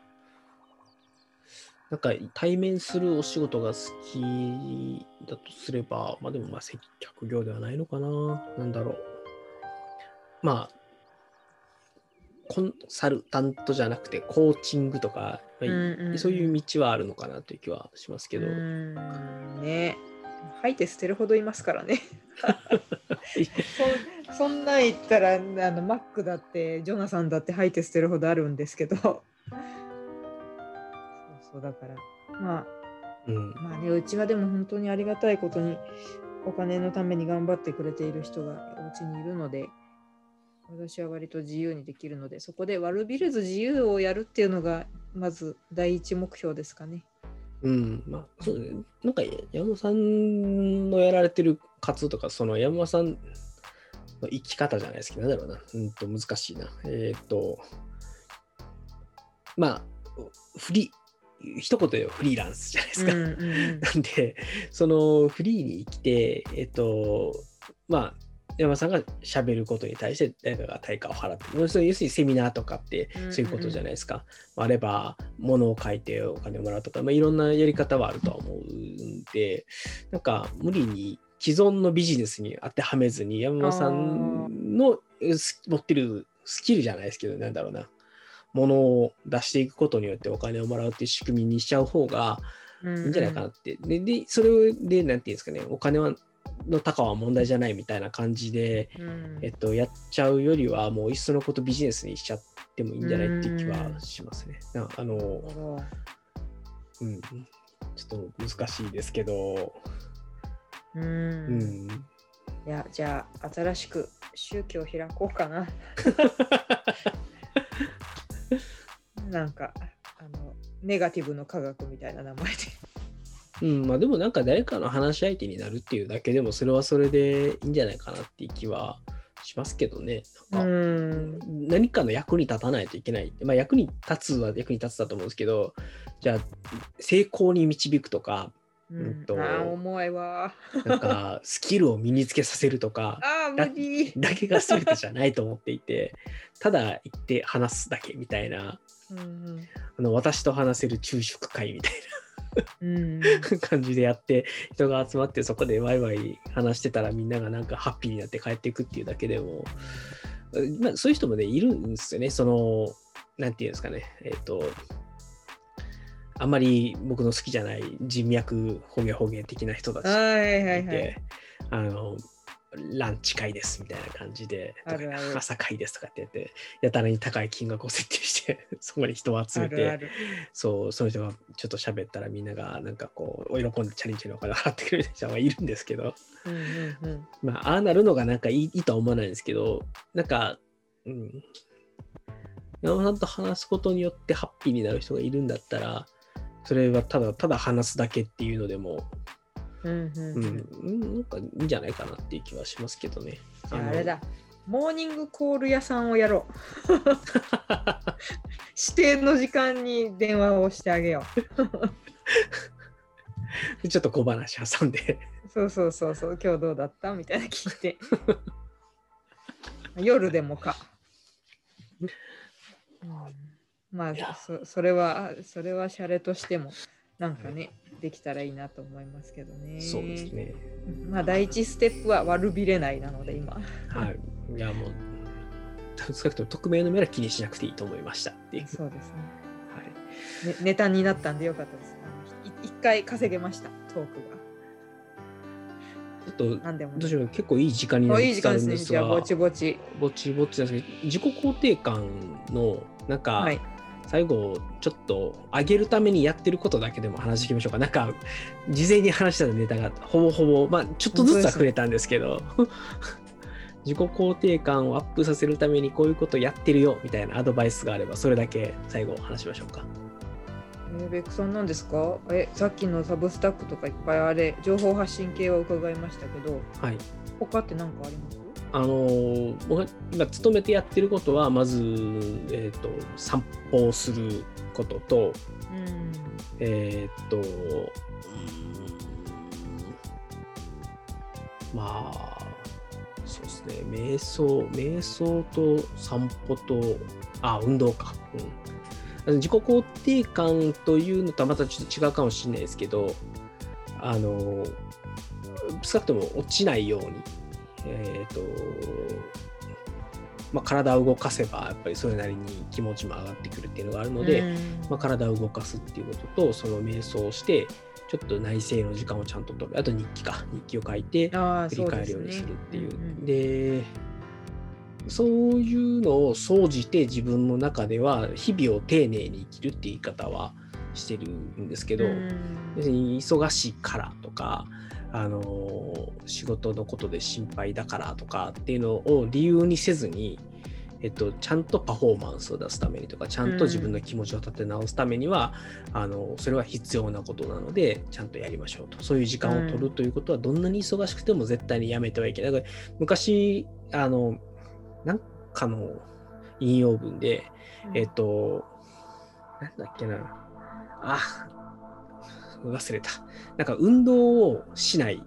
なんか対面するお仕事が好きだとすれば、まあでもまあ接客業ではないのかな。なんだろう。まあ、コンサルタントじゃなくてコーチングとか、まあうんうんうん。そういう道はあるのかなという気はしますけど。ね吐いて捨てるほどいますからね。そそんなん言ったらあのマックだってジョナサンだって吐いて捨てるほどあるんですけど。そうそうだからまあうん、まあねうちはでも本当にありがたいことにお金のために頑張ってくれている人がお家にいるので私は割と自由にできるのでそこで悪びれず自由をやるっていうのがまず第一目標ですかね。うん、まあ、そうね。なんか山本さんのやられてる活動とか、その山本さんの生き方じゃないですけど、なんだろうな。うんと難しいな。えっ、と、まあ、フリー、一言でフリーランスじゃないですか。うんうんうん なんで、そのフリーに生きて、えっ、と、まあ、山本さんが喋ることに対して誰かが対価を払ってる。要するにセミナーとかってそういうことじゃないですか。あれば、物を書いてお金をもらうとか、まあ、いろんなやり方はあるとは思うんで、なんか無理に既存のビジネスに当てはめずに、山本さんのす持ってるスキルじゃないですけど、なんだろうな。物を出していくことによってお金をもらうっていう仕組みにしちゃう方がいいんじゃないかなって。で、でそれで、なんていうんですかね、お金はの高は問題じゃないみたいな感じで、うん。えっと、やっちゃうよりは、もういっそのことビジネスにしちゃってもいいんじゃないっていう気はしますね。なあの、うん、ちょっと難しいですけど、うん。うん、いやじゃあ新しく宗教開こうかな。なんかあのネガティブの科学みたいな名前で。うん、まあでもなんか誰かの話し相手になるっていうだけでも、それはそれでいいんじゃないかなっていう気はしますけどね。なんかん何かの役に立たないといけない。まあ役に立つは役に立つだと思うんですけど、じゃあ成功に導くとか、うんとあー重いわ。なんかスキルを身につけさせるとか、あー無理。だけが全てじゃないと思っていて、ただ行って話すだけみたいな、うんあの私と話せる昼食会みたいうんな感じでやって、人が集まってそこでワイワイ話してたらみんながなんかハッピーになって帰っていくっていうだけでも、まあ、そういう人もね、いるんですよね。その、なんていうんですかね、えっ、と、あんまり僕の好きじゃない人脈ほげほげ的な人たちはいはいいて、はい。あの、ランチ会ですみたいな感じで、朝会ですとかってやって、やたらに高い金額を設定して、そこに人を集めて、あるある。そう、その人がちょっと喋ったらみんながなんかこう、喜んでチャリンチャリンお金払ってくれる人はいるんですけど、うんうんうんまあ、ああなるのがなんかいいいいとは思わないんですけど、なんか、うん。山本さんと話すことによってハッピーになる人がいるんだったら、それはただただ話すだけっていうのでも、うんうんなんかいいんじゃないかなっていう気はしますけどね。ああれだ。モーニングコール屋さんをやろう。指定の時間に電話をしてあげよう。ちょっと小話挟んで、そうそうそうそう、今日どうだった？みたいな聞いて。夜でもか。うんまあそ、それは、それはシャレとしても、なんかね、できたらいいなと思いますけどね。そうですね。まあ、第一ステップは悪びれないなので、今。はい。いや、もう、少なくとも匿名の目は気にしなくていいと思いましたっていう。そうですね。はい。ねネタになったんでよかったです。一回稼げました、トークが。っと、どうしよう、結構いい時間になってきたんですが、ぼちぼち。ぼちぼちですけど、自己肯定感の、なんか、はい、最後、ちょっと上げるためにやってることだけでも話していきましょうか。なんか、事前に話したネタが、ほぼほぼ、まあ、ちょっとずつは触れたんですけど、自己肯定感をアップさせるためにこういうことやってるよみたいなアドバイスがあれば、それだけ最後話しましょうか。えー、ベックさんなんですか？えさっきのサブスタックとかいっぱいあれ情報発信系は伺いましたけど、はい、他って何かあります？あのー、僕が今勤めてやってることはまず、えーと、散歩をすることと、うん、えっ、と、まあそうですね。瞑想瞑想と散歩とあ運動か、うん。自己肯定感というのとはまたちょっと違うかもしれないですけど、あの、少なくとも落ちないように、えっ、ー、と、まあ、体を動かせばやっぱりそれなりに気持ちも上がってくるっていうのがあるので、まあ、体を動かすっていうこととその瞑想をしてちょっと内省の時間をちゃんと取る。あと日記か。日記を書いて振り返るようにするっていう。で、ね。そういうのを総じて自分の中では日々を丁寧に生きるって言い方はしてるんですけど、別に忙しいからとかあの仕事のことで心配だからとかっていうのを理由にせずに、えっと、ちゃんとパフォーマンスを出すためにとかちゃんと自分の気持ちを立て直すためには、うん、あのそれは必要なことなのでちゃんとやりましょうとそういう時間を取るということはどんなに忙しくても絶対にやめてはいけない。だから昔あのなんかの引用文で、うん、えっ、と、なんだっけな。あ、忘れた。なんか運動をしない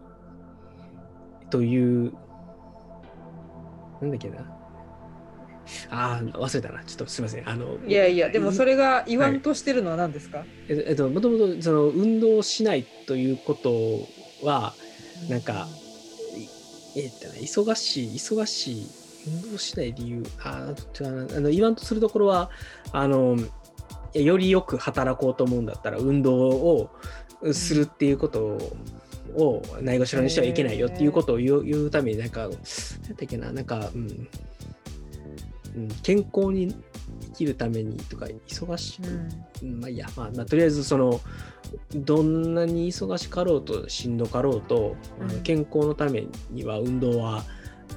という、なんだっけな。ああ、忘れたな。ちょっとすみません。あの、いやいや、でもそれが言わんとしてるのは何ですか、はい、えっと、もともとその運動しないということは、なんか、えっとね、忙しい、忙しい運動しない理由、ああの言わんとするところは、あの、よりよく働こうと思うんだったら、運動をするっていうことを、ないがしろにしてはいけないよっていうことを言う言うために、なんか、なんだっけな、なんか、うん、うん、健康に生きるためにとか、忙しく、うん、まあいいや、まあ、まあ、とりあえず、その、どんなに忙しかろうとしんどかろうと、うん、健康のためには運動は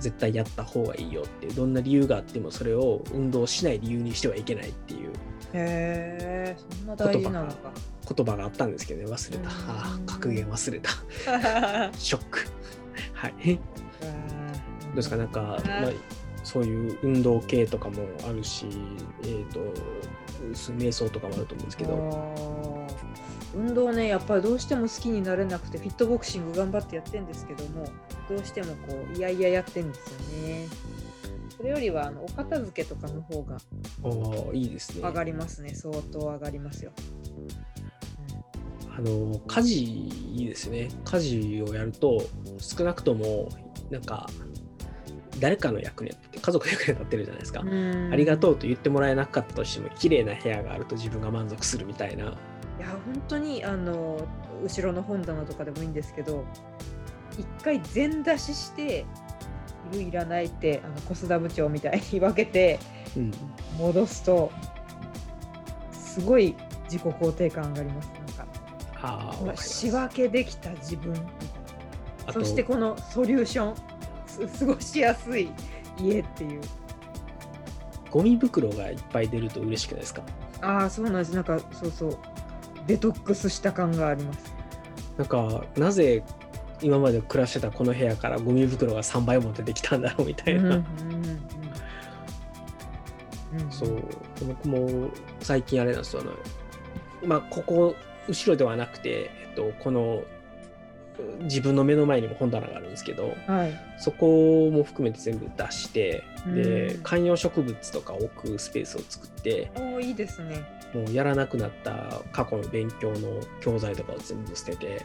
絶対やった方がいいよってどんな理由があってもそれを運動しない理由にしてはいけないっていうへえそんな大事なのか。言葉があったんですけどね忘れた。あ格言忘れた。ショック。はい。どうですか？なんか、まあ、そういう運動系とかもあるしえっ、ー、と瞑想とかもあると思うんですけど。運動ねやっぱりどうしても好きになれなくてフィットボクシング頑張ってやってるんですけどもどうしてもこういやいややってんですよねそれよりはあのお片付けとかの方がいいですね。上がりますね。相当上がりますよ、うん、あの家事いいですね。家事をやると少なくともなんか誰かの役に立って家族の役に立ってるじゃないですか。ありがとうと言ってもらえなかったとしても綺麗な部屋があると自分が満足するみたいな。いや本当にあの後ろの本棚とかでもいいんですけど一回全出ししているいらないってあの小須田部長みたいに 分けて戻すと、すごい自己肯定感上がります。なんかあ仕分けできた自分そしてこのソリューション過ごしやすい家っていう。ゴミ袋がいっぱい出ると嬉しくないですか？ああそうなんです。なんかそうそう。デトックスした感があります。なんかなぜ今まで暮らしてたこの部屋からゴミ袋が3倍も出てきたんだろうみたいな。そう。僕も最近あれなんですよまあ、ここ後ろではなくて、えっと、この自分の目の前にも本棚があるんですけど、はい、そこも含めて全部出してで観葉植物とか置くスペースを作っておいいですね。もうやらなくなった過去の勉強の教材とかを全部捨てて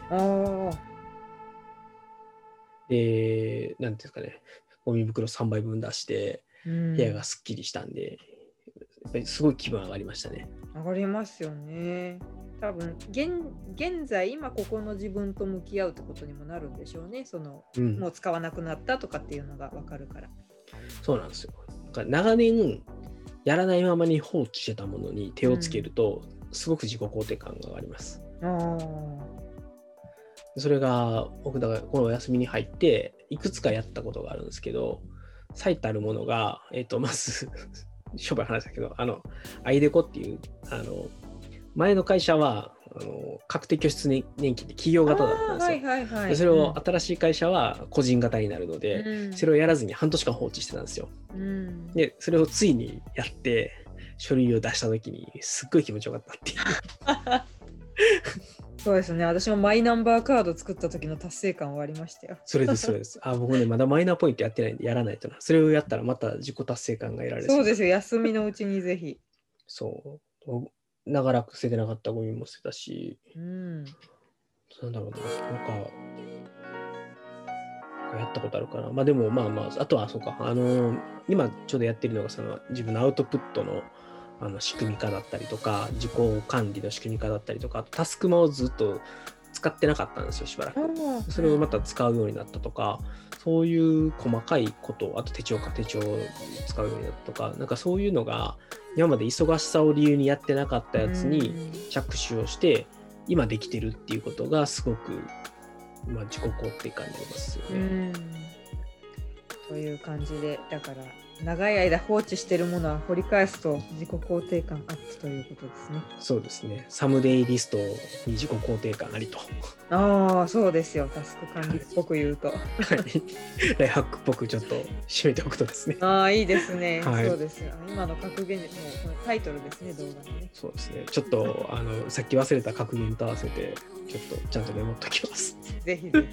で、なんていうんですかね、ゴミ袋3杯分出して、部屋がすっきりしたんで、やっぱりすごい気分上がりましたね。上がりますよね。多分現現在今ここの自分と向き合うってことにもなるんでしょうね。その、うん、もう使わなくなったとかっていうのが分かるから。そうなんですよ。長年やらないままに放置してたものに手をつけると、うん、すごく自己肯定感が上がりますそれが僕だからこのお休みに入っていくつかやったことがあるんですけど最たるものが、えっ、ー、とまず 商売話だけどあのアイデコっていうあの前の会社はあの確定拠出年金で企業型だったんですよ。はいはいはい、それを新しい会社は個人型になるので、うん、それをやらずに半年間放置してたんですよ。うん、でそれをついにやって書類を出した時にすっごい気持ちよかったっていう。そうですね。私もマイナンバーカード作った時の達成感はありましたよ。それです、それです。あ、僕ね、まだマイナーポイントやってないんで、やらないとな。それをやったらまた自己達成感が得られる。そうですよ。休みのうちにぜひ。そう。長らく捨ててなかったゴミも捨てたし、うん、なんだろうな、なんか、やったことあるかな。まあでもまあまあ、あとはそうか、あのー、今ちょうどやってるのがその自分のアウトプットのあの仕組み化だったりとか、自己管理の仕組み化だったりとか、タスクマをずっと使ってなかったんですよ、しばらく。それをまた使うようになったとか、そういう細かいこと、あと手帳か手帳を使うようになったとか、なんかそういうのが、今まで忙しさを理由にやってなかったやつに着手をして、今できてるっていうことがすごく、まあ、自己肯定感になりますよね。という感じで、だから長い間放置しているものは掘り返すと自己肯定感アップということですね。そうですね。サムデイリストに自己肯定感ありと。ああ、そうですよ。タスク管理っぽく言うと。はい。ライハックっぽくちょっと締めておくとですね。ああ、いいですね。はい、そうですよ。今の格言、もうタイトルですね、動画のね。そうですね。ちょっと、あの、さっき忘れた格言と合わせて、ちょっとちゃんとメモっときます。ぜひぜひ。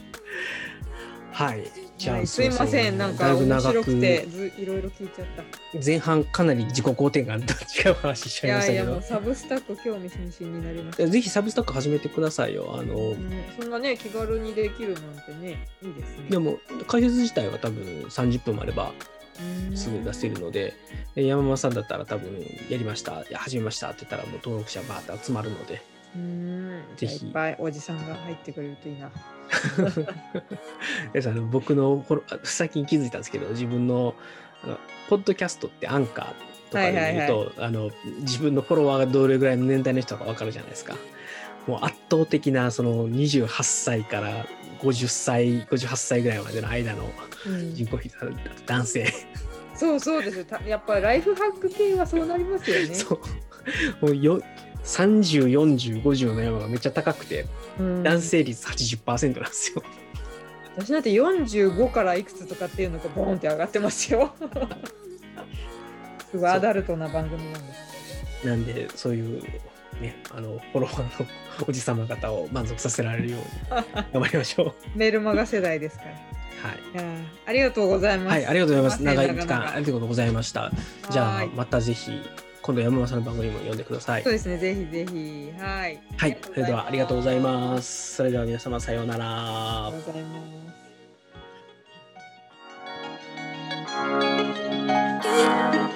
はい。じゃあ、はい、すいません、なんか面白くてずいろいろ聞いちゃった。前半かなり自己肯定感と違う話しちゃいましたけど。いやいや、もうサブスタック興味津々になりました。ぜひサブスタック始めてくださいよ。あの、うん、そんなね、気軽にできるなんてね、いいですね。でも、解説自体は多分30分もあれば、すぐ出せるので、山間さんだったら多分やりました、や始めましたって言ったらもう登録者バーって集まるので、うんぜひいっぱいおじさんが入ってくれるといいな。あの僕の最近気づいたんですけど自分のポッドキャストってアンカーとかで見ると、あの自分のフォロワーがどれぐらいの年代の人か分かるじゃないですか。もう圧倒的なその28歳から50歳58歳ぐらいまでの間の人口比、うん、男性。そうそうですやっぱりライフハック系はそうなりますよね。そうもうよ30、40、50の山がめっちゃ高くて、うん、男性率80%なんですよ。私だって45からいくつとかっていうのがボーンって上がってますよ。すごいアダルトな番組なんです。なんで、そういうね、あのフォロワーのおじさま方を満足させられるように 頑張りましょう。メルマガ世代ですから。はい。ありがとうございます。はい、ありがとうございます。長い時間ありがとうございました。じゃあ、またぜひ。今度山本さんの番組も読んでください。そうですね、ぜひぜひ。はい。はい、それではありがとうございます。それでは皆様さようなら。ありがとうございます。